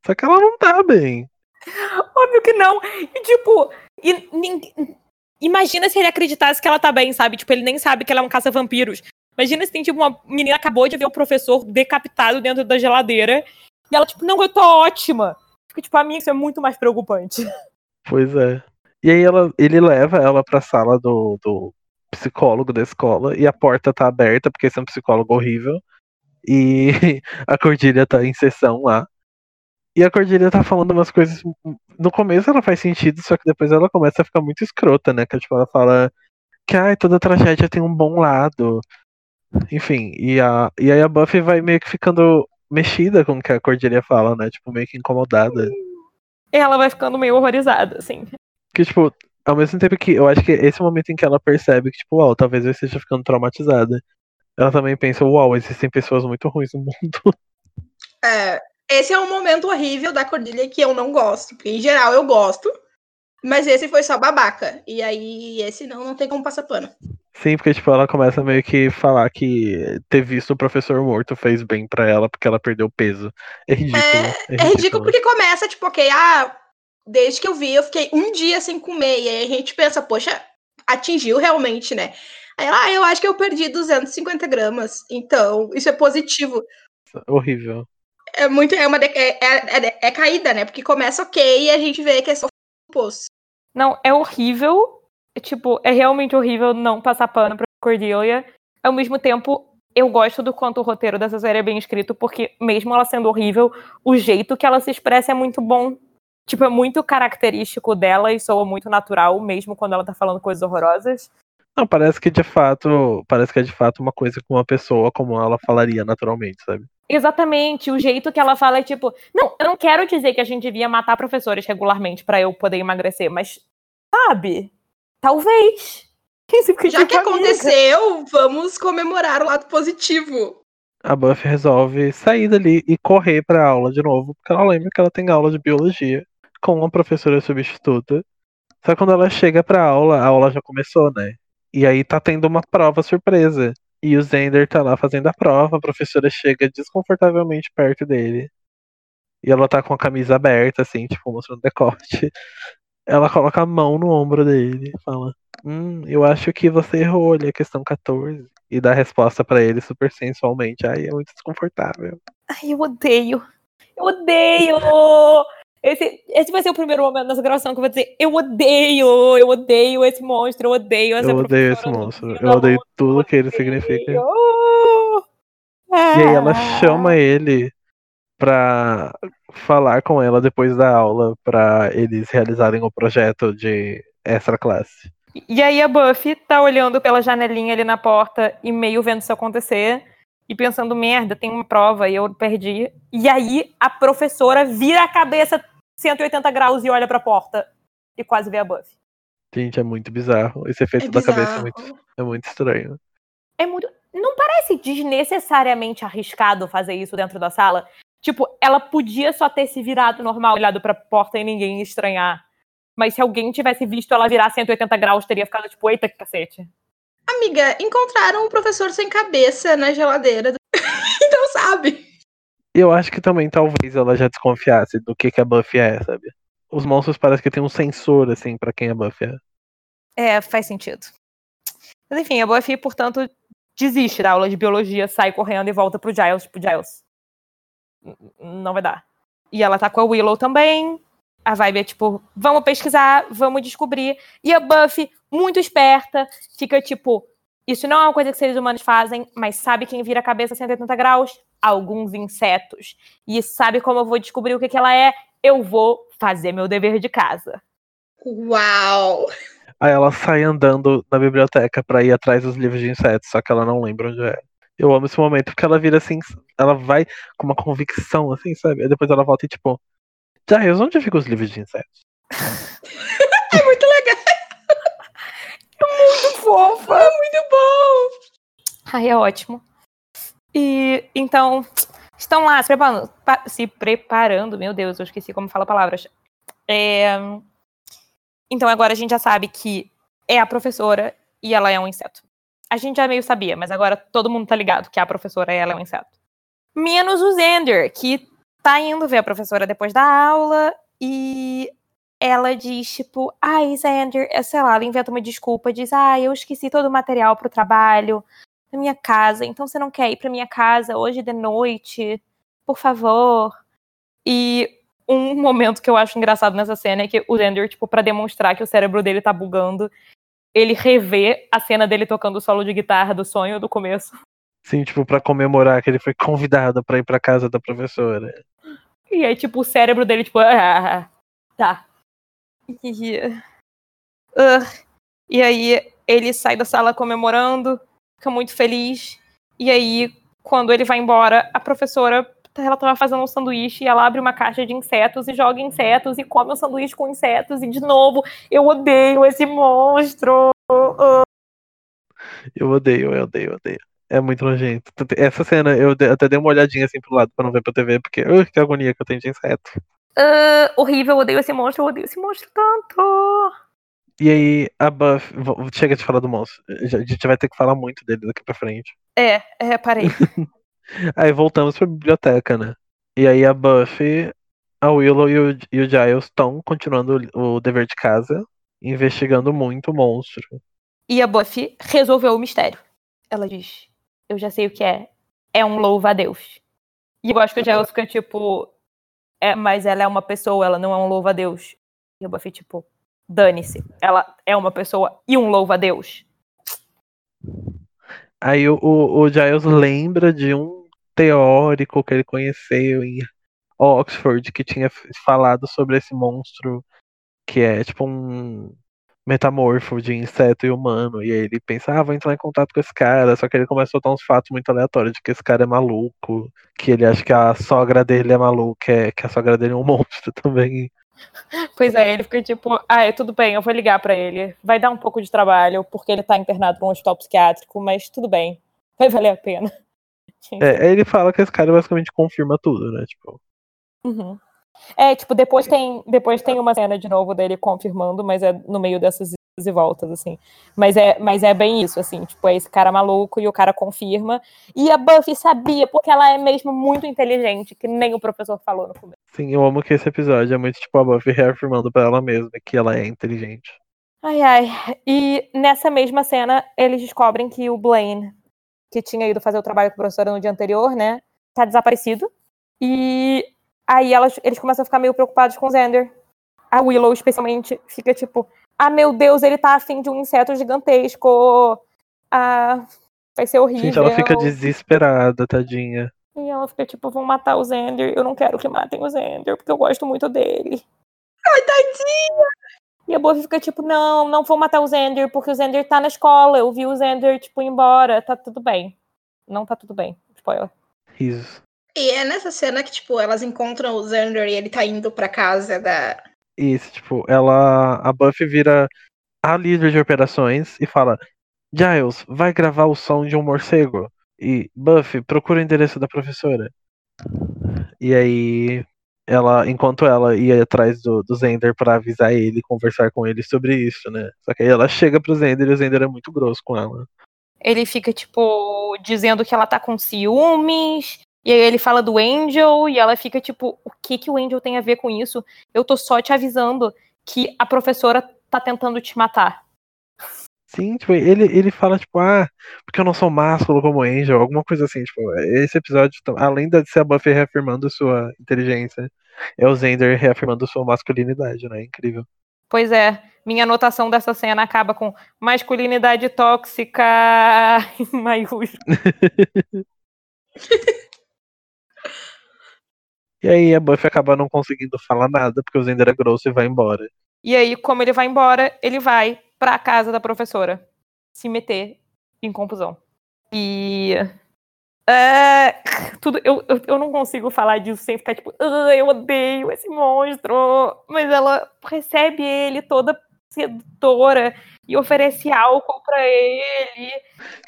Só que ela não tá bem. Óbvio que não. E tipo, e nin- imagina se ele acreditasse que ela tá bem, sabe? Tipo, ele nem sabe que ela é um caça-vampiros. Imagina se tem, tipo, uma menina acabou de ver o professor decapitado dentro da geladeira. E ela, tipo, não, eu tô ótima. Fica, tipo, a mim isso é muito mais preocupante. Pois é. E aí ela, ele leva ela pra sala do, do psicólogo da escola e a porta tá aberta, porque esse é um psicólogo horrível. E a Cordilha tá em sessão lá. E a Cordilha tá falando umas coisas. No começo ela faz sentido, só que depois ela começa a ficar muito escrota, né? Que tipo, ela fala que ai, toda tragédia tem um bom lado. Enfim, e, a, e aí a Buffy vai meio que ficando mexida com o que a Cordilha fala, né? Tipo, meio que incomodada. Ela vai ficando meio horrorizada, assim. Que, tipo, ao mesmo tempo que eu acho que esse é o momento em que ela percebe que, tipo, uau, talvez eu esteja ficando traumatizada. Ela também pensa, uau, existem pessoas muito ruins no mundo. É, esse é um momento horrível da Cordilha que eu não gosto. Porque, em geral, eu gosto. Mas esse foi só babaca. E aí, esse não, não tem como passar pano. Sim, porque tipo, ela começa meio que falar que ter visto o professor morto fez bem pra ela porque ela perdeu peso. É ridículo. É, é ridículo porque começa, tipo, ok, ah, desde que eu vi, eu fiquei um dia sem comer. E aí a gente pensa, poxa, atingiu realmente, né? Aí ela, ah, eu acho que eu perdi 250 gramas. Então, isso é positivo. Horrível. É muito. É uma. de- É, é, é- é caída, né? Porque começa ok e a gente vê que é só um poço. Não, é horrível. É, Tipo, é realmente horrível não passar pano pra Cordelia. Ao mesmo tempo, eu gosto do quanto o roteiro dessa série é bem escrito, porque mesmo ela sendo horrível, o jeito que ela se expressa é muito bom. Tipo, é muito característico dela e soa muito natural, mesmo quando ela tá falando coisas horrorosas. Não, parece que de fato. Parece que é de fato uma coisa que uma pessoa como ela falaria naturalmente, sabe? Exatamente, o jeito que ela fala é tipo, não, eu não quero dizer que a gente devia matar professores regularmente pra eu poder emagrecer, mas sabe? Talvez. Quem se Já que aconteceu, vamos comemorar o lado positivo. A Buffy resolve sair dali e correr pra aula de novo, porque ela lembra que ela tem aula de biologia com uma professora substituta. Só que quando ela chega pra aula, a aula já começou, né? E aí tá tendo uma prova surpresa. E o Zender tá lá fazendo a prova, a professora chega desconfortavelmente perto dele. E ela tá com a camisa aberta, assim, tipo, mostrando decote. Ela coloca a mão no ombro dele e fala: Hum, eu acho que você errou ali a questão 14. E dá a resposta pra ele super sensualmente. Ai, é muito desconfortável. Ai, eu odeio. Eu odeio! Esse, esse vai ser o primeiro momento nessa gravação que eu vou dizer: eu odeio! Eu odeio esse monstro, eu odeio essa Eu odeio esse monstro. Eu odeio tudo que ele significa. E E aí ela chama ele pra falar com ela depois da aula pra eles realizarem o projeto de extra classe. E aí a Buffy tá olhando pela janelinha ali na porta e meio vendo isso acontecer e pensando, merda, tem uma prova e eu perdi. E aí a professora vira a cabeça 180 graus e olha pra porta e quase vê a Buffy. Gente, é muito bizarro. Esse efeito É da cabeça é bizarro. muito, é muito estranho. É muito. Não parece desnecessariamente arriscado fazer isso dentro da sala? Tipo, ela podia só ter se virado normal, olhado pra porta e ninguém estranhar. Mas se alguém tivesse visto ela virar 180 graus, teria ficado tipo, eita que cacete. Amiga, encontraram um professor sem cabeça na geladeira. do- então, sabe? Eu acho que também talvez ela já desconfiasse do que, que a Buffy é, sabe? Os monstros parecem que tem um sensor, assim, pra quem a Buffy é. É, faz sentido. Mas enfim, a Buffy, portanto, desiste da aula de biologia, sai correndo e volta pro Giles, tipo, Giles. Não vai dar. E ela tá com a Willow também. A vibe é tipo, vamos pesquisar, vamos descobrir. E a Buffy, muito esperta, fica tipo, isso não é uma coisa que seres humanos fazem, mas sabe quem vira a cabeça 180 graus? Alguns insetos. E sabe como eu vou descobrir o que, que ela é? Eu vou fazer meu dever de casa. Uau! Aí ela sai andando na biblioteca pra ir atrás dos livros de insetos, só que ela não lembra onde é. Eu amo esse momento porque ela vira assim, ela vai com uma convicção, assim, sabe? Aí depois ela volta e tipo, Giles, onde ficam os livros de insetos? É muito legal, Muito fofa! muito bom! Ai, é ótimo. E então, estão lá se preparando, pa- se preparando, meu Deus, eu esqueci como fala palavras. É, Então agora a gente já sabe que é a professora e ela é um inseto. A gente já meio sabia, mas agora todo mundo tá ligado que a professora e ela é um inseto. Menos o Xander, que tá indo ver a professora depois da aula e ela diz, tipo, ai, Xander, é, sei lá, ela inventa uma desculpa, diz, ai, eu esqueci todo o material pro trabalho na minha casa, então você não quer ir pra minha casa hoje de noite? Por favor. E um momento que eu acho engraçado nessa cena é que o Xander, tipo, pra demonstrar que o cérebro dele tá bugando, ele revê a cena dele tocando o solo de guitarra do sonho do começo. Assim, tipo, pra comemorar que ele foi convidado pra ir pra casa da professora. E aí, tipo, o cérebro dele, tipo, ah, tá. E, ah. e aí ele sai da sala comemorando, fica muito feliz. E aí, quando ele vai embora, a professora, ela tava fazendo um sanduíche e ela abre uma caixa de insetos e joga insetos e come um sanduíche com insetos. E de novo, eu odeio esse monstro. Eu odeio, eu odeio, eu odeio. É muito nojento. Essa cena, eu até dei uma olhadinha assim pro lado pra não ver pra TV, porque, uh, que agonia que eu tenho de inseto. Uh, horrível, eu odeio esse monstro, eu odeio esse monstro tanto. E aí, a Buff. Chega de falar do monstro. A gente vai ter que falar muito dele daqui pra frente. É, é, parei. aí voltamos pra biblioteca, né? E aí a Buffy, a Willow e o, e o Giles estão continuando o, o dever de casa, investigando muito o monstro. E a Buffy resolveu o mistério. Ela diz: Eu já sei o que é. É um louva-a-Deus. E eu acho que o Giles fica tipo. É, mas ela é uma pessoa, ela não é um louva-a-Deus. E a Buffy, tipo, dane-se. Ela é uma pessoa e um louva-a-Deus. Aí o, o, o Giles lembra de um teórico que ele conheceu em Oxford que tinha falado sobre esse monstro que é tipo um metamorfo de inseto e humano. E aí ele pensa, ah, vou entrar em contato com esse cara. Só que ele começa a soltar uns fatos muito aleatórios de que esse cara é maluco, que ele acha que a sogra dele é maluca, é, que a sogra dele é um monstro também. Pois é, ele fica tipo, ah, é tudo bem, eu vou ligar para ele. Vai dar um pouco de trabalho, porque ele tá internado num hospital psiquiátrico, mas tudo bem. Vai valer a pena. É, ele fala que esse cara basicamente confirma tudo, né? Tipo. Uhum. É, tipo, depois tem, depois tem uma cena de novo dele confirmando, mas é no meio dessas e voltas, assim. Mas é, mas é bem isso, assim, tipo, é esse cara maluco e o cara confirma. E a Buffy sabia, porque ela é mesmo muito inteligente, que nem o professor falou no começo. Sim, eu amo que esse episódio é muito tipo a Buffy reafirmando pra ela mesma que ela é inteligente. Ai, ai. E nessa mesma cena, eles descobrem que o Blaine, que tinha ido fazer o trabalho com a professora no dia anterior, né, tá desaparecido. E aí elas, eles começam a ficar meio preocupados com o Xander. A Willow, especialmente, fica tipo, ah, meu Deus, ele tá afim de um inseto gigantesco. Ah, vai ser horrível. Gente, ela fica desesperada, tadinha. E ela fica tipo, vão matar o Xander. Eu não quero que matem o Xander, porque eu gosto muito dele. Ai, tadinha! E a Buffy fica tipo, não, não vou matar o Xander, porque o Xander tá na escola. Eu vi o Xander, tipo, ir embora. Tá tudo bem. Não tá tudo bem. Spoiler. Isso. E é nessa cena que, tipo, elas encontram o Xander e ele tá indo pra casa da, isso, tipo, ela. A Buffy vira a líder de operações e fala: Giles, vai gravar o som de um morcego. E Buffy, procura o endereço da professora. E aí, ela, enquanto ela ia atrás do, do Zender para avisar ele, conversar com ele sobre isso, né? Só que aí ela chega pro Zender e o Zender é muito grosso com ela. Ele fica, tipo, dizendo que ela tá com ciúmes, e aí ele fala do Angel e ela fica tipo, o que que o Angel tem a ver com isso? Eu tô só te avisando que a professora tá tentando te matar. Sim, tipo, ele, ele fala, tipo, ah, porque eu não sou másculo como Angel, alguma coisa assim, tipo, esse episódio, além de ser a Buffy reafirmando sua inteligência, é o Zender reafirmando sua masculinidade, né? Incrível. Pois é, minha anotação dessa cena acaba com masculinidade tóxica em maiúsculo. E aí a Buffy acaba não conseguindo falar nada, porque o Zender é grosso e vai embora. E aí, como ele vai embora, ele vai pra casa da professora se meter em confusão. E. É, tudo, eu, eu, eu, não consigo falar disso sem ficar tipo, ah, eu odeio esse monstro. Mas ela recebe ele toda sedutora e oferece álcool para ele.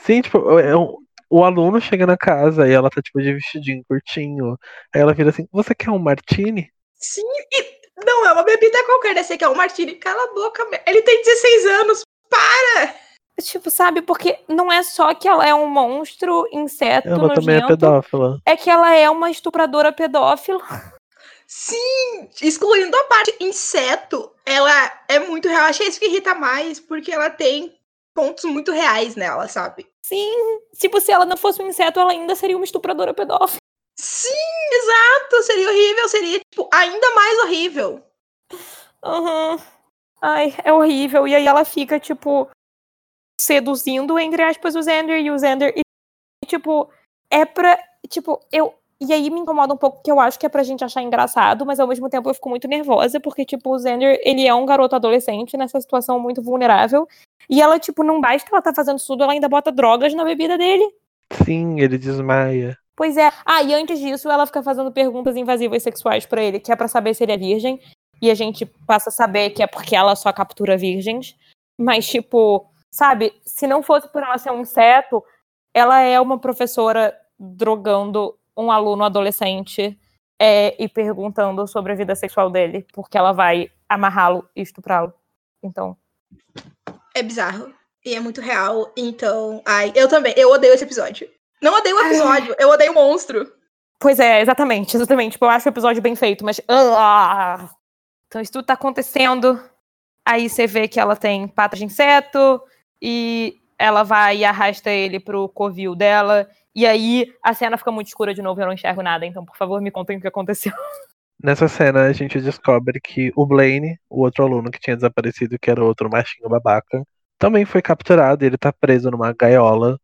Sim, tipo, é um, o aluno chega na casa e ela tá tipo de vestidinho curtinho. Aí ela vira assim: Você quer um martini? Sim, e não é uma bebida qualquer, né? Você quer um martini? Cala a boca, ele tem 16 anos, para! Tipo, sabe, porque não é só que ela é um monstro, inseto, Ela nojento, também é pedófila. É que ela é uma estupradora pedófila. Sim, excluindo a parte inseto, ela é muito real. Achei isso que irrita mais, porque ela tem pontos muito reais nela, sabe? Sim, tipo, se ela não fosse um inseto, ela ainda seria uma estupradora pedófila. Sim, exato! Seria horrível, seria, tipo, ainda mais horrível. Aham. Uhum. Ai, é horrível. E aí ela fica, tipo, seduzindo, entre aspas, o Xander e o Xander. E, tipo, é pra. Tipo, eu. E aí me incomoda um pouco, porque eu acho que é pra gente achar engraçado, mas ao mesmo tempo eu fico muito nervosa, porque, tipo, o Xander, ele é um garoto adolescente nessa situação muito vulnerável. E ela, tipo, não basta ela tá fazendo tudo, ela ainda bota drogas na bebida dele. Sim, ele desmaia. Pois é. Ah, e antes disso, ela fica fazendo perguntas invasivas sexuais para ele, que é para saber se ele é virgem. E a gente passa a saber que é porque ela só captura virgens. Mas, tipo, sabe, se não fosse por ela ser um inseto, ela é uma professora drogando um aluno adolescente é, e perguntando sobre a vida sexual dele, porque ela vai amarrá-lo e estuprá-lo. Então. É bizarro. E é muito real. Então. Ai, eu também. Eu odeio esse episódio. Não odeio o episódio, eu odeio o monstro. Pois é, exatamente, exatamente. Tipo, eu acho o episódio bem feito, mas. Ah! Então isso tudo tá acontecendo. Aí você vê que ela tem patas de inseto e ela vai e arrasta ele pro covil dela. E aí a cena fica muito escura de novo e eu não enxergo nada. Então, por favor, me contem o que aconteceu. Nessa cena a gente descobre que o Blaine, o outro aluno que tinha desaparecido, que era outro machinho babaca, também foi capturado e ele tá preso numa gaiola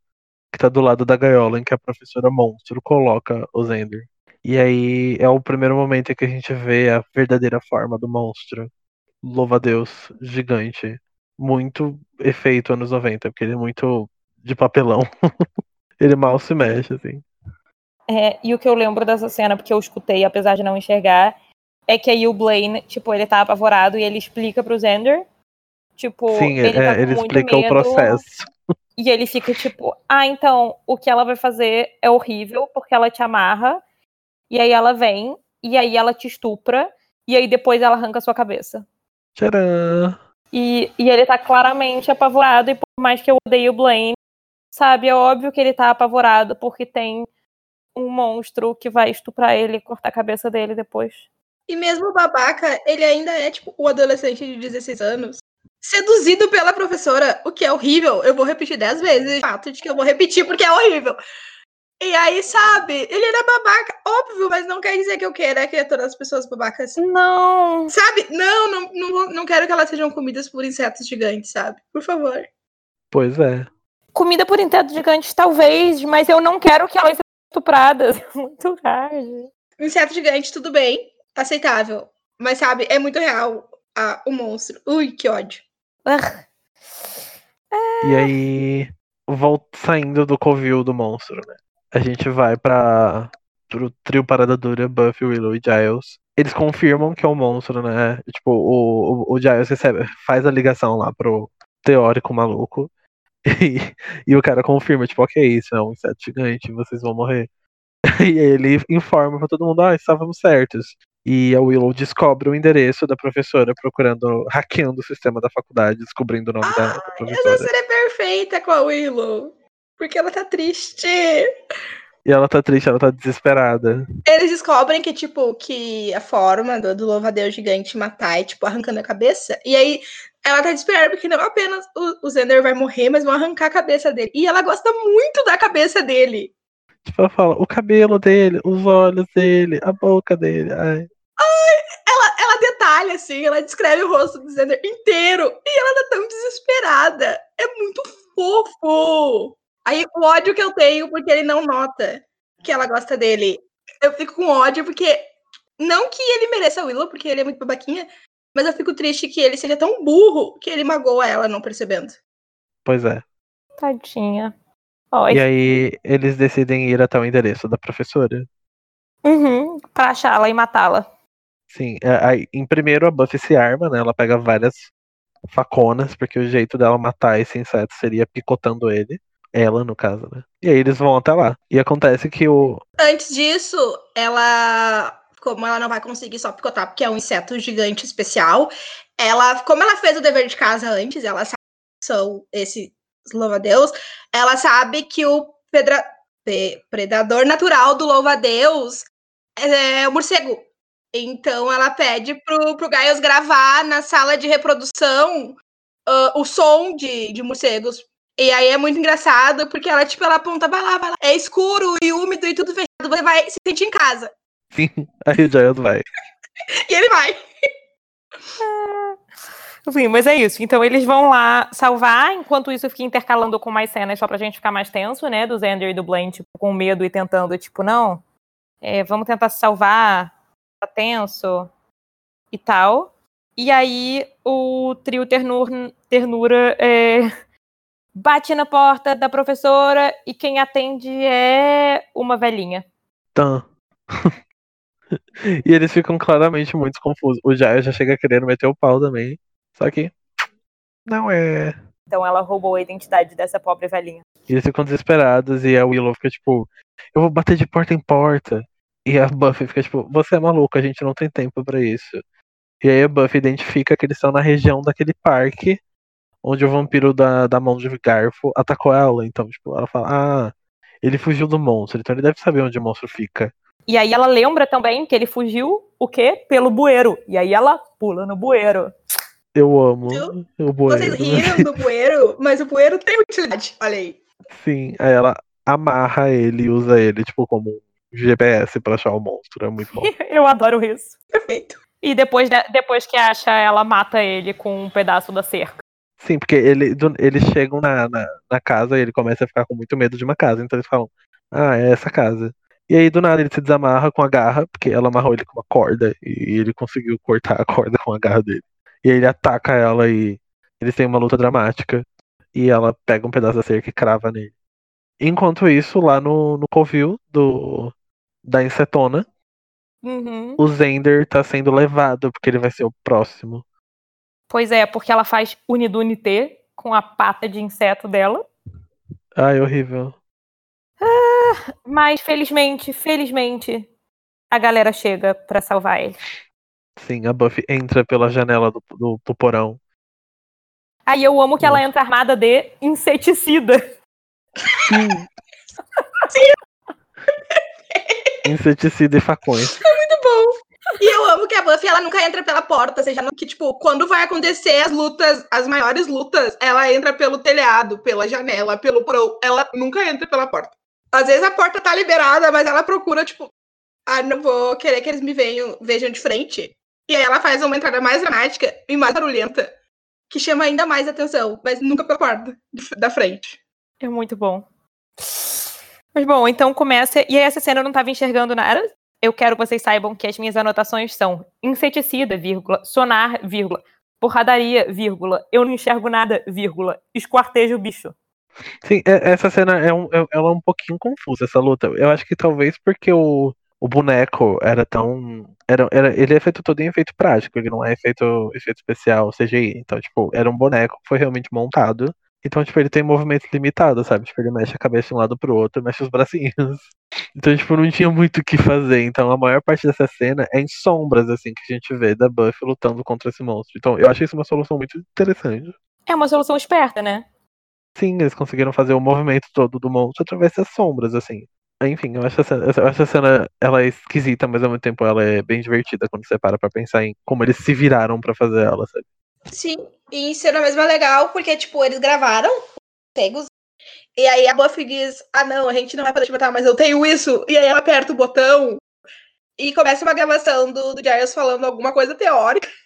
que tá do lado da gaiola em que a professora monstro coloca o Zender. E aí é o primeiro momento em que a gente vê a verdadeira forma do monstro. Louva a Deus, gigante. Muito efeito anos 90, porque ele é muito de papelão. ele mal se mexe, assim. É, e o que eu lembro dessa cena, porque eu escutei, apesar de não enxergar, é que aí o Blaine, tipo, ele tá apavorado e ele explica pro Zender. Tipo, Sim, ele, é, tá ele com muito explica medo, o processo. E ele fica tipo, ah, então o que ela vai fazer é horrível, porque ela te amarra, e aí ela vem, e aí ela te estupra, e aí depois ela arranca a sua cabeça. Tcharam! E, e ele tá claramente apavorado, e por mais que eu odeie o Blaine, sabe, é óbvio que ele tá apavorado, porque tem um monstro que vai estuprar ele e cortar a cabeça dele depois. E mesmo o babaca, ele ainda é tipo o adolescente de 16 anos. Seduzido pela professora, o que é horrível. Eu vou repetir 10 vezes o fato de que eu vou repetir porque é horrível. E aí, sabe, ele era babaca, óbvio, mas não quer dizer que eu queira que todas as pessoas babacas. Não! Sabe? Não, não, não, não quero que elas sejam comidas por insetos gigantes, sabe? Por favor. Pois é. Comida por inteiro gigante, talvez, mas eu não quero que elas sejam estupradas. Muito hard. Inseto gigante, tudo bem. Aceitável. Mas, sabe, é muito real ah, o monstro. Ui, que ódio. Ugh. E aí, volta saindo do covil do monstro, né? A gente vai para pro trio Parada Dura, Buffy, Willow e Giles. Eles confirmam que é um monstro, né? Tipo, o, o, o Giles recebe, faz a ligação lá pro teórico maluco. E, e o cara confirma, tipo, ok, isso é um inseto gigante, vocês vão morrer. E ele informa pra todo mundo, ah, estávamos certos. E a Willow descobre o endereço da professora procurando, hackeando o sistema da faculdade, descobrindo o nome da, da Essa professora. cena é perfeita com a Willow. Porque ela tá triste. E ela tá triste, ela tá desesperada. Eles descobrem que, tipo, que a forma do, do louva-a-Deus gigante matar é, tipo, arrancando a cabeça. E aí ela tá desesperada porque não apenas o, o Zender vai morrer, mas vão arrancar a cabeça dele. E ela gosta muito da cabeça dele. Tipo, ela fala, o cabelo dele, os olhos dele, a boca dele. Ai. Detalha, assim, ela descreve o rosto do Zender inteiro. E ela tá tão desesperada. É muito fofo. Aí o ódio que eu tenho porque ele não nota que ela gosta dele. Eu fico com ódio porque. Não que ele mereça a Willow, porque ele é muito babaquinha. Mas eu fico triste que ele seja tão burro que ele magoa ela não percebendo. Pois é. Tadinha. E aí eles decidem ir até o endereço da professora. Uhum, pra achá-la e matá-la. Sim, é, aí, em primeiro a Buffy se arma, né? Ela pega várias faconas, porque o jeito dela matar esse inseto seria picotando ele. Ela, no caso, né? E aí eles vão até lá. E acontece que o. Antes disso, ela. Como ela não vai conseguir só picotar, porque é um inseto gigante especial, ela. Como ela fez o dever de casa antes, ela sabe que são esses louva-a-Deus, ela sabe que o pedra- pe- predador natural do louva-a-Deus é o morcego. Então ela pede pro, pro Gaius gravar na sala de reprodução ah, o som de, de morcegos. E aí é muito engraçado, porque ela, tipo, ela aponta, vai lá, vai lá. É escuro e úmido e tudo fechado, você vai se sentir em casa. Sim, aí o Giles vai. E ele vai. Enfim, mas é isso. Então eles vão lá salvar, enquanto isso eu fiquei intercalando com mais cenas só pra gente ficar mais tenso, né? Do Xander e do Blaine, tipo, com medo e tentando, tipo, não, é, vamos tentar se salvar, tá tenso e tal. E aí o trio ternur- ternura é, bate na porta da professora e quem atende é uma velhinha. Tan. e eles ficam claramente muito confusos. O Giles já chega querendo meter o pau também. Só que. Não é. Então ela roubou a identidade dessa pobre velhinha. E eles ficam desesperados e a Willow fica tipo, eu vou bater de porta em porta. E a Buffy fica tipo, você é maluco, a gente não tem tempo pra isso. E aí a Buffy identifica que eles estão na região daquele parque onde o vampiro da, da mão de garfo atacou ela. Então, tipo, ela fala, ah, ele fugiu do monstro, então ele deve saber onde o monstro fica. E aí ela lembra também que ele fugiu, o quê? Pelo bueiro. E aí ela pula no bueiro. Eu amo Viu? o bueiro. Vocês riram do bueiro, mas o bueiro tem utilidade. Olha aí. Sim, aí ela amarra ele e usa ele, tipo, como um GPS pra achar o monstro. É muito bom. Eu adoro isso. Perfeito. E depois, de- depois que acha, ela mata ele com um pedaço da cerca. Sim, porque ele, do- eles chegam na, na, na casa e ele começa a ficar com muito medo de uma casa. Então eles falam, ah, é essa casa. E aí do nada ele se desamarra com a garra, porque ela amarrou ele com uma corda e ele conseguiu cortar a corda com a garra dele. E aí ele ataca ela e eles têm uma luta dramática. E ela pega um pedaço da cerca e crava nele. Enquanto isso, lá no, no covil do, da insetona, Uhum. o Zender tá sendo levado, porque ele vai ser o próximo. Pois é, porque ela faz unidunité com a pata de inseto dela. Ai, horrível. Mas felizmente, felizmente, a galera chega pra salvar ele. Sim, a Buffy entra pela janela do, do, do porão. Aí eu amo que ela entra armada de inseticida. Sim. Inseticida e facões. Muito bom. E eu amo que a Buffy, ela nunca entra pela porta, seja no que, tipo, quando vai acontecer as lutas, as maiores lutas, ela entra pelo telhado, pela janela, pelo porão. Ela nunca entra pela porta. Às vezes a porta tá liberada, mas ela procura, tipo, ah, não vou querer que eles me venham, vejam de frente. E aí ela faz uma entrada mais dramática e mais barulhenta, que chama ainda mais atenção, mas nunca pela porta da frente. É muito bom. Mas bom, então começa. E aí essa cena eu não tava enxergando nada. Eu quero que vocês saibam que as minhas anotações são inseticida, vírgula, sonar, vírgula, porradaria, vírgula, eu não enxergo nada, vírgula, esquarteja o bicho. Sim, é- essa cena é um, é- ela é um pouquinho confusa, essa luta. Eu acho que talvez porque o, o boneco era tão. Era, era, ele é feito todo em efeito prático, ele não é efeito, efeito especial, CGI. Então, tipo, era um boneco que foi realmente montado. Então, tipo, ele tem movimento limitado, sabe? Tipo, ele mexe a cabeça de um lado pro outro, mexe os bracinhos. Então, tipo, não tinha muito o que fazer. Então, a maior parte dessa cena é em sombras, assim, que a gente vê da Buffy lutando contra esse monstro. Então, eu achei isso uma solução muito interessante. É uma solução esperta, né? Sim, eles conseguiram fazer o movimento todo do monstro através das sombras, assim. Enfim, eu acho essa, eu acho essa cena ela é esquisita, mas ao mesmo tempo ela é bem divertida quando você para pra pensar em como eles se viraram pra fazer ela, sabe? Sim, e cena mesmo é legal, porque, tipo, eles gravaram pegos. E aí a Buffy diz: Ah, não, a gente não vai poder te matar, mas eu tenho isso. E aí ela aperta o botão e começa uma gravação do, do Giles falando alguma coisa teórica.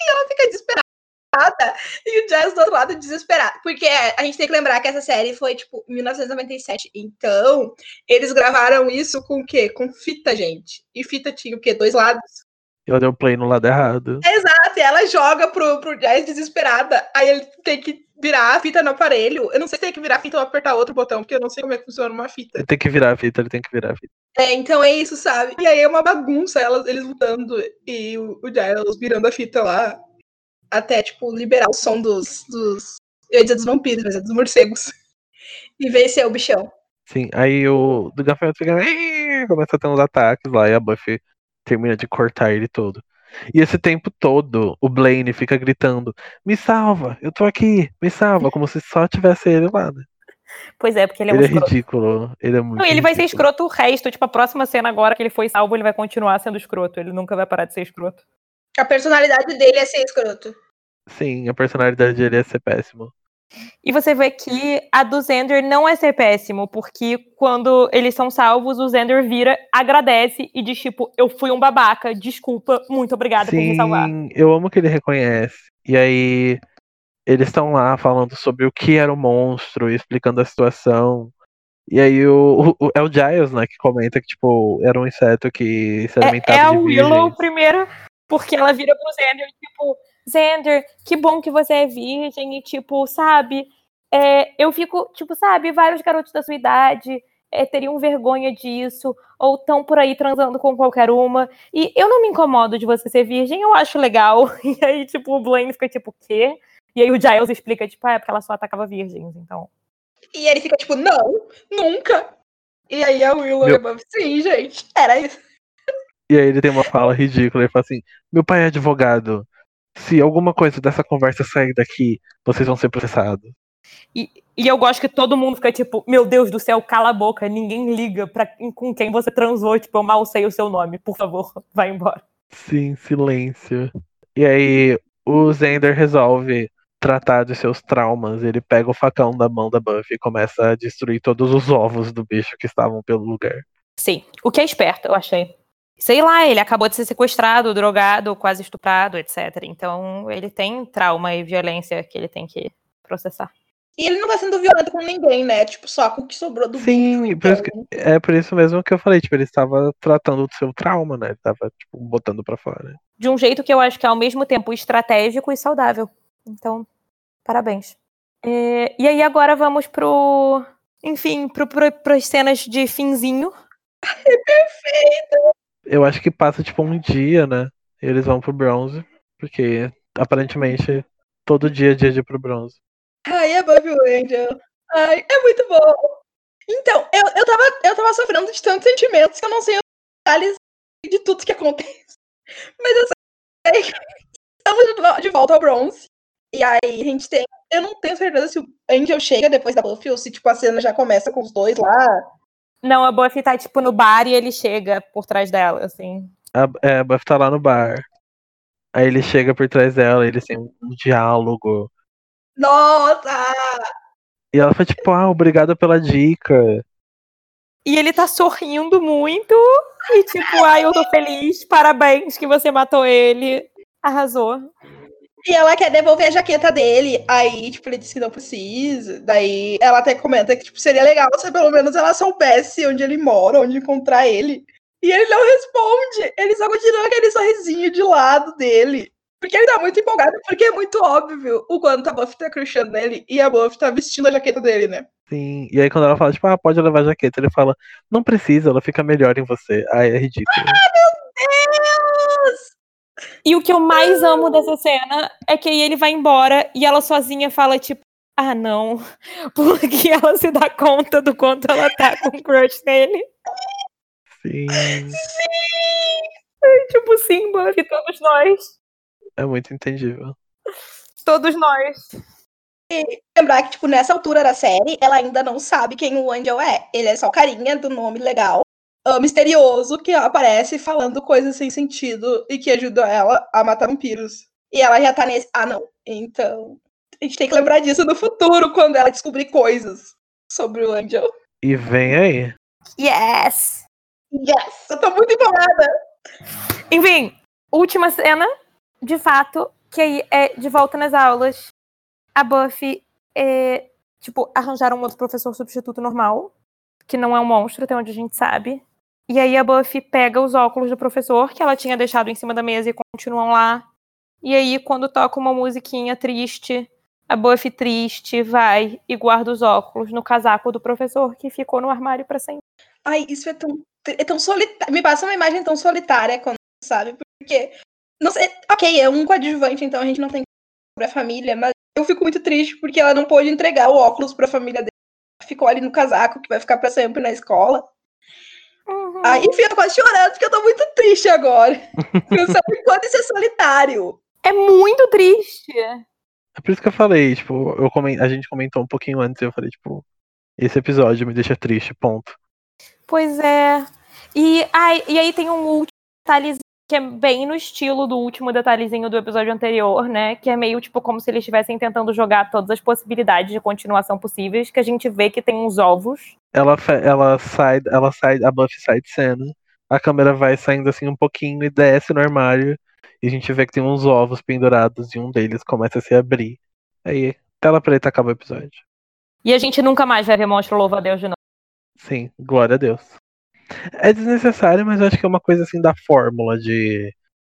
E ela fica desesperada. E o Giles do outro lado desesperado. Porque a gente tem que lembrar que essa série foi, tipo, 1997. Então, eles gravaram isso com o quê? Com fita, gente. E fita tinha o quê? Dois lados. Ela deu play no lado errado. Exato, e ela joga pro, pro Giles desesperada. Aí ele tem que virar a fita no aparelho. Eu não sei se tem que virar a fita ou apertar outro botão, porque eu não sei como é que funciona uma fita. Ele tem que virar a fita, ele tem que virar a fita. É, então é isso, sabe? E aí é uma bagunça, elas, eles lutando e o, o Giles virando a fita lá. Até, tipo, liberar o som dos. dos eu ia dizer dos vampiros, mas é dos morcegos. E vencer o bichão. Sim, aí o do gafanhoto fica. Começa a ter uns ataques lá e a Buffy termina de cortar ele todo. E esse tempo todo, o Blaine fica gritando: Me salva, eu tô aqui, me salva, como se só tivesse ele lá, né? Pois é, porque ele é um Ele é ridículo, ele é muito. Não, e ele vai ser ridículo. escroto o resto. Tipo, a próxima cena agora que ele foi salvo, ele vai continuar sendo escroto. Ele nunca vai parar de ser escroto. A personalidade dele é ser escroto. Sim, a personalidade dele é ser péssimo. E você vê que a do Zender não é ser péssimo, porque quando eles são salvos, o Zender vira, agradece e diz, tipo, eu fui um babaca, desculpa, muito obrigada por me salvar. Sim, eu amo que ele reconhece. E aí, eles estão lá falando sobre o que era o monstro explicando a situação. E aí, o, o- é o Giles, né, que comenta que, tipo, era um inseto que se É, alimentava é a de Willow virgens. primeiro, porque ela vira pro Zender, tipo, Zender, que bom que você é virgem, e tipo, sabe, é, eu fico, tipo, sabe, vários garotos da sua idade é, teriam vergonha disso, ou estão por aí transando com qualquer uma, e eu não me incomodo de você ser virgem, eu acho legal. E aí, tipo, o Blaine fica tipo, quê? E aí o Giles explica, tipo, ah, é porque ela só atacava virgens, então. E ele fica tipo, não, nunca. E aí a Willow Meu- Buffy, sim, gente, era isso. E aí ele tem uma fala ridícula, ele fala assim, meu pai é advogado. Se alguma coisa dessa conversa sair daqui, vocês vão ser processados. E, e eu gosto que todo mundo fica tipo, meu Deus do céu, cala a boca, ninguém liga pra, com quem você transou, tipo, eu mal sei o seu nome, por favor, vai embora. Sim, silêncio. E aí o Zender resolve tratar de seus traumas. Ele pega o facão da mão da Buffy e começa a destruir todos os ovos do bicho que estavam pelo lugar. Sim, o que é esperto, eu achei. Sei lá, ele acabou de ser sequestrado, drogado, quase estuprado, etc. Então ele tem trauma e violência que ele tem que processar. E ele não tá sendo violento com ninguém, né? Tipo, só com o que sobrou do Sim, bicho, por isso que- é por isso mesmo que eu falei, tipo, ele estava tratando do seu trauma, né? Ele tava, tipo, botando pra fora. De um jeito que eu acho que é ao mesmo tempo estratégico e saudável. Então, parabéns. É, e aí agora vamos pro. Enfim, pro, pro, pras cenas de finzinho. Eu acho que passa, tipo, um dia, né? Eles vão pro bronze, porque aparentemente todo dia é dia de ir pro bronze. Ai, é Buffy Angel. Ai, é muito bom. Então, eu, eu, tava, eu tava sofrendo de tantos sentimentos que eu não sei os detalhes de tudo que acontece. Mas eu sei que estamos de volta ao bronze. E aí a gente tem. Eu não tenho certeza se o Angel chega depois da Buffy ou se tipo, a cena já começa com os dois lá. Não, a Buffy tá, tipo, no bar e ele chega por trás dela, assim. A, é, a Buffy tá lá no bar. Aí ele chega por trás dela, eles têm um diálogo. Nossa! E ela fala, tipo, ah, obrigada pela dica. E ele tá sorrindo muito. E tipo, ai, eu tô feliz, parabéns que você matou ele. Arrasou. E ela quer devolver a jaqueta dele. Aí, tipo, ele disse que não precisa. Daí ela até comenta que tipo, seria legal se pelo menos ela soubesse onde ele mora, onde encontrar ele. E ele não responde. Ele só continua aquele sorrisinho de lado dele. Porque ele tá muito empolgado, porque é muito óbvio o quanto a Buffy tá crushando nele e a Buffy tá vestindo a jaqueta dele, né? Sim. E aí quando ela fala, tipo, ah, pode levar a jaqueta, ele fala, não precisa, ela fica melhor em você. Ai, é ridículo. Deus! E o que eu mais amo dessa cena é que aí ele vai embora e ela sozinha fala, tipo, ah, não. Porque ela se dá conta do quanto ela tá com crush nele. Sim. Tipo, sim, Buffy, todos nós. É muito entendível. Todos nós. Lembrar que, tipo, nessa altura da série, ela ainda não sabe quem o Angel é. Ele é só o carinha do nome legal, ah, misterioso, que aparece falando coisas sem sentido e que ajuda ela a matar vampiros. E ela já tá nesse. Ah, não. Então. A gente tem que lembrar disso no futuro, quando ela descobrir coisas sobre o Angel. E vem aí. Yes! Yes! Eu tô muito empolgada! Enfim, última cena, de fato, que aí é de volta nas aulas. A Buffy, é, tipo, arranjaram um outro professor substituto normal, que não é um monstro, até onde a gente sabe. E aí a Buffy pega os óculos do professor, que ela tinha deixado em cima da mesa e continuam lá. E aí, quando toca uma musiquinha triste, a Buffy triste vai e guarda os óculos no casaco do professor, que ficou no armário pra sempre. Ai, isso é tão, é tão solitário. Me passa uma imagem tão solitária quando sabe, porque. Não sei, ok, é um coadjuvante, então a gente não tem sobre a família, mas eu fico muito triste porque ela não pôde entregar o óculos pra família dele. Ficou ali no casaco, que vai ficar pra sempre na escola. Uhum. Aí, enfim, eu tô quase chorando porque eu tô muito triste agora. Pensando em quanto isso é solitário. É muito triste. É por isso que eu falei, tipo, eu comen- a gente comentou um pouquinho antes e eu falei, tipo, esse episódio me deixa triste, ponto. Pois é. E, ai, e aí tem um último detalhezinho que é bem no estilo do último detalhezinho do episódio anterior, né? Que é meio tipo como se eles estivessem tentando jogar todas as possibilidades de continuação possíveis, que a gente vê que tem uns ovos. Ela, ela sai, ela sai, a Buffy sai de cena, a câmera vai saindo assim um pouquinho e desce no armário, e a gente vê que tem uns ovos pendurados e um deles começa a se abrir. Aí, tela preta acaba o episódio. E a gente nunca mais vai ver monstro louva a Deus de novo. Sim, glória a Deus. É desnecessário, mas eu acho que é uma coisa assim da fórmula de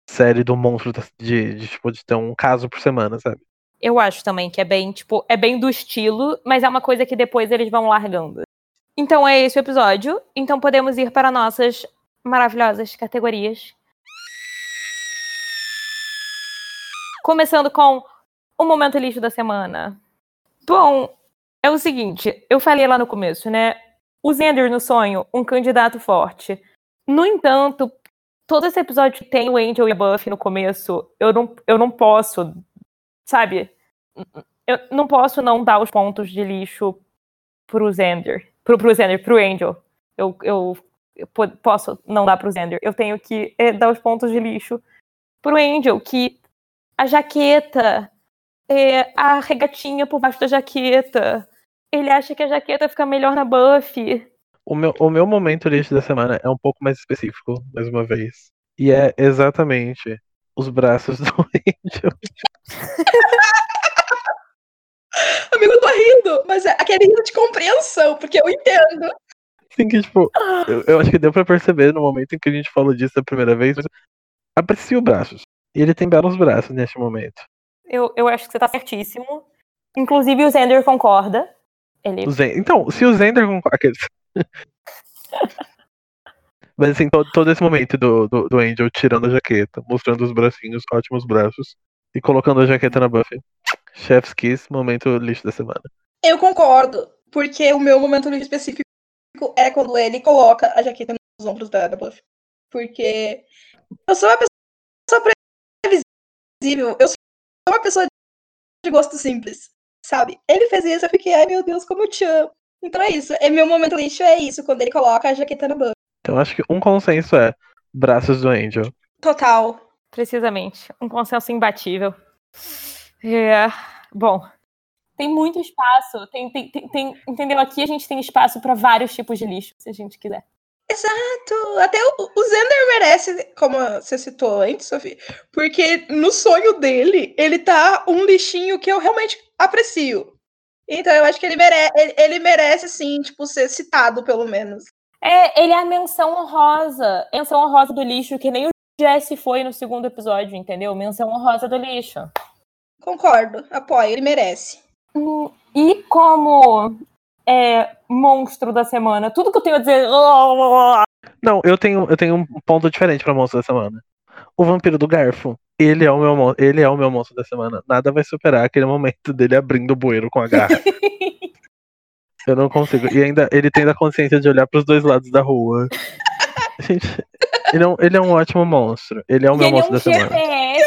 série do monstro de, de, tipo, de ter um caso por semana, sabe? Eu acho também que é bem, tipo, é bem do estilo, mas é uma coisa que depois eles vão largando. Então é esse o episódio. Então podemos ir para nossas maravilhosas categorias. Começando com o momento lixo da semana. Bom, é o seguinte, eu falei lá no começo, né? O Zender no sonho, um candidato forte. No entanto, todo esse episódio que tem o Angel e a Buffy no começo, eu não, eu não posso, sabe? Eu não posso não dar os pontos de lixo pro Xander. Pro, pro Xander, pro Angel. Eu, eu, eu posso não dar pro Xander. Eu tenho que é, dar os pontos de lixo pro Angel, que a jaqueta, é, a regatinha por baixo da jaqueta. Ele acha que a jaqueta fica melhor na Buffy. O meu, o meu momento lixo da semana é um pouco mais específico, mais uma vez. E é exatamente os braços do Angel. Amigo, eu tô rindo, mas é aquele rindo de compreensão, porque eu entendo. Sim, que, tipo, eu, eu, acho que deu pra perceber no momento em que a gente falou disso a primeira vez, mas aprecio braços. E ele tem belos braços neste momento. Eu, eu acho que você tá certíssimo. Inclusive o Zender concorda. Ele... Então, se o Zender concorda. Mas assim, todo, todo esse momento do, do, do, Angel tirando a jaqueta, mostrando os bracinhos, ótimos braços, e colocando a jaqueta na Buffy. Chef's Kiss, momento lixo da semana. Eu concordo, porque o meu momento lixo específico é quando ele coloca a jaqueta nos ombros da, da Buffy. Porque eu sou uma pessoa previsível, eu sou uma pessoa de gosto simples, sabe? Ele fez isso, eu fiquei, ai meu Deus, como eu te amo. Então é isso. É meu momento lixo é isso, quando ele coloca a jaqueta no banco. Então acho que um consenso é braços do Angel. Total. Precisamente. Um consenso imbatível. É. Bom. Tem muito espaço. Tem, tem, tem, tem entendeu? Aqui a gente tem espaço para vários tipos de lixo, se a gente quiser. Exato. Até o, o Zender merece, como você citou antes, Sofia, porque no sonho dele, ele tá um lixinho que eu realmente aprecio. Então eu acho que ele, mere ele, ele merece, sim, tipo, ser citado, pelo menos. É, ele é a menção honrosa. Menção honrosa do lixo, que nem o Jesse foi no segundo episódio, entendeu? Menção honrosa do lixo. Concordo, apoio, ele merece. E como é, monstro da semana, tudo que eu tenho a dizer. Não, eu tenho, eu tenho um ponto diferente pra monstro da semana. O vampiro do garfo. Ele é o meu ele é o meu monstro da semana. Nada vai superar aquele momento dele abrindo o bueiro com a garra. Eu não consigo. E ainda ele tem a consciência de olhar para os dois lados da rua. Gente, ele é um, ele é um ótimo monstro. Ele é o meu monstro é um da semana. GPS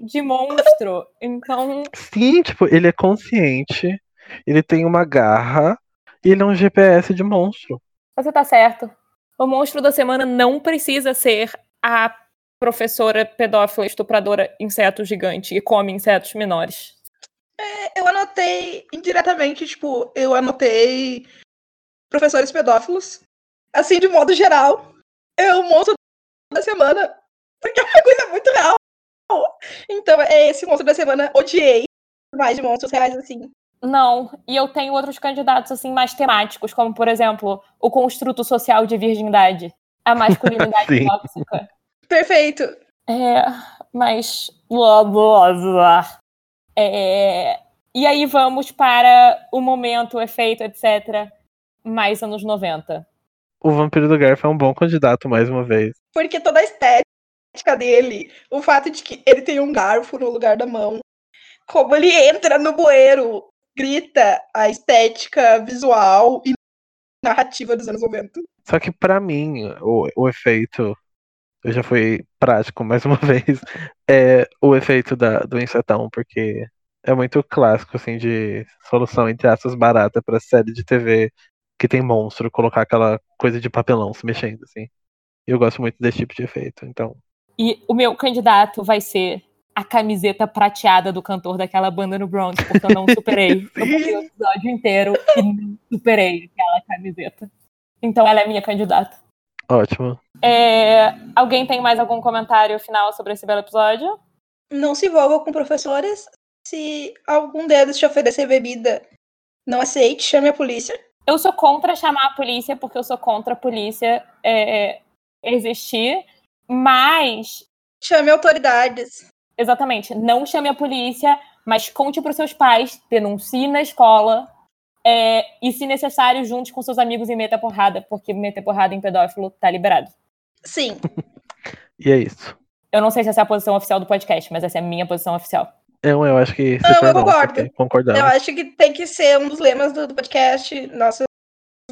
de monstro. Então. Sim, tipo, ele é consciente. Ele tem uma garra. E ele é um GPS de monstro. Você tá certo. O monstro da semana não precisa ser a professora pedófila estupradora inseto gigante e come insetos menores. É, eu anotei indiretamente, tipo, eu anotei professores pedófilos. Assim, de modo geral, é o monstro da semana. Porque é uma coisa muito real. Então, é esse monstro da semana. Odiei mais de monstros reais, assim. Não, e eu tenho outros candidatos, assim, mais temáticos, como, por exemplo, o construto social de virgindade. A masculinidade tóxica. Perfeito. É, mas. Blá, blá, blá. É, e aí vamos para o momento, o efeito, etc. Mais anos 90. O Vampiro do Garfo é um bom candidato, mais uma vez. Porque toda a estética dele, o fato de que ele tem um garfo no lugar da mão, como ele entra no bueiro, grita a estética visual e narrativa dos anos 90. Só que para mim, o, o efeito eu já fui prático mais uma vez, é o efeito da, do insetão, porque é muito clássico, assim, de solução, entre aspas, barata para série de TV que tem monstro, colocar aquela coisa de papelão se mexendo, assim. E eu gosto muito desse tipo de efeito, então. E o meu candidato vai ser a camiseta prateada do cantor daquela banda no Bronx, porque eu não superei. eu vi o episódio inteiro e não superei aquela camiseta. Então ela é minha candidata. Ótimo. É, alguém tem mais algum comentário final sobre esse belo episódio? Não se envolva com professores. Se algum deles te oferecer bebida, não aceite, chame a polícia. Eu sou contra chamar a polícia, porque eu sou contra a polícia é, existir, mas. Chame autoridades. Exatamente. Não chame a polícia, mas conte para os seus pais, denuncie na escola, é, e, se necessário, junte com seus amigos e meta porrada, porque meter porrada em pedófilo tá liberado. Sim. e é isso. Eu não sei se essa é a posição oficial do podcast, mas essa é a minha posição oficial. Eu, eu acho que. Não, eu concordo. Concordamos. Eu acho que tem que ser um dos lemas do, do podcast, nossos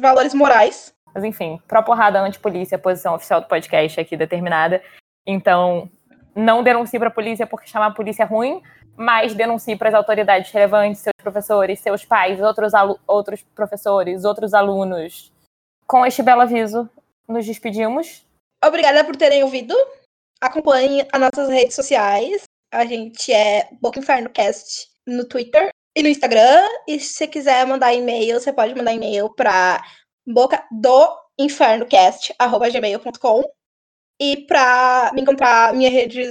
valores morais. Mas enfim, pró porrada anti-polícia, posição oficial do podcast aqui determinada. Então, não denuncie para a polícia porque chamar a polícia é ruim, mas denuncie para as autoridades relevantes, seus professores, seus pais, outros, outros professores, outros alunos. Com este belo aviso, nos despedimos. Obrigada por terem ouvido. Acompanhe as nossas redes sociais. A gente é Boca Inferno Cast no Twitter e no Instagram. E se você quiser mandar e-mail, você pode mandar e-mail para boca do infernocast@gmail.com e para me encontrar minha rede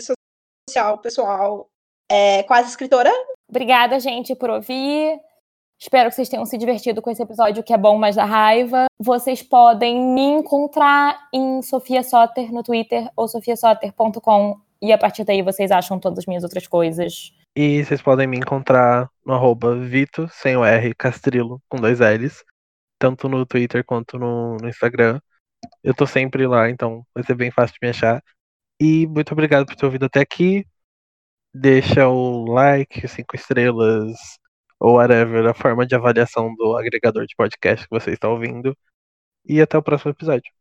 social pessoal é quase escritora. Obrigada, gente, por ouvir. Espero que vocês tenham se divertido com esse episódio que é bom, mas da raiva. Vocês podem me encontrar em Sofia Soter no Twitter ou sofiasoter.com e a partir daí vocês acham todas as minhas outras coisas. E vocês podem me encontrar no arroba Vito, sem o R, Castrilo, com dois L's, tanto no Twitter quanto no, no Instagram. Eu tô sempre lá, então vai ser bem fácil de me achar. E muito obrigado por ter ouvido até aqui. Deixa o like, cinco estrelas, ou whatever, a forma de avaliação do agregador de podcast que você está ouvindo. E até o próximo episódio.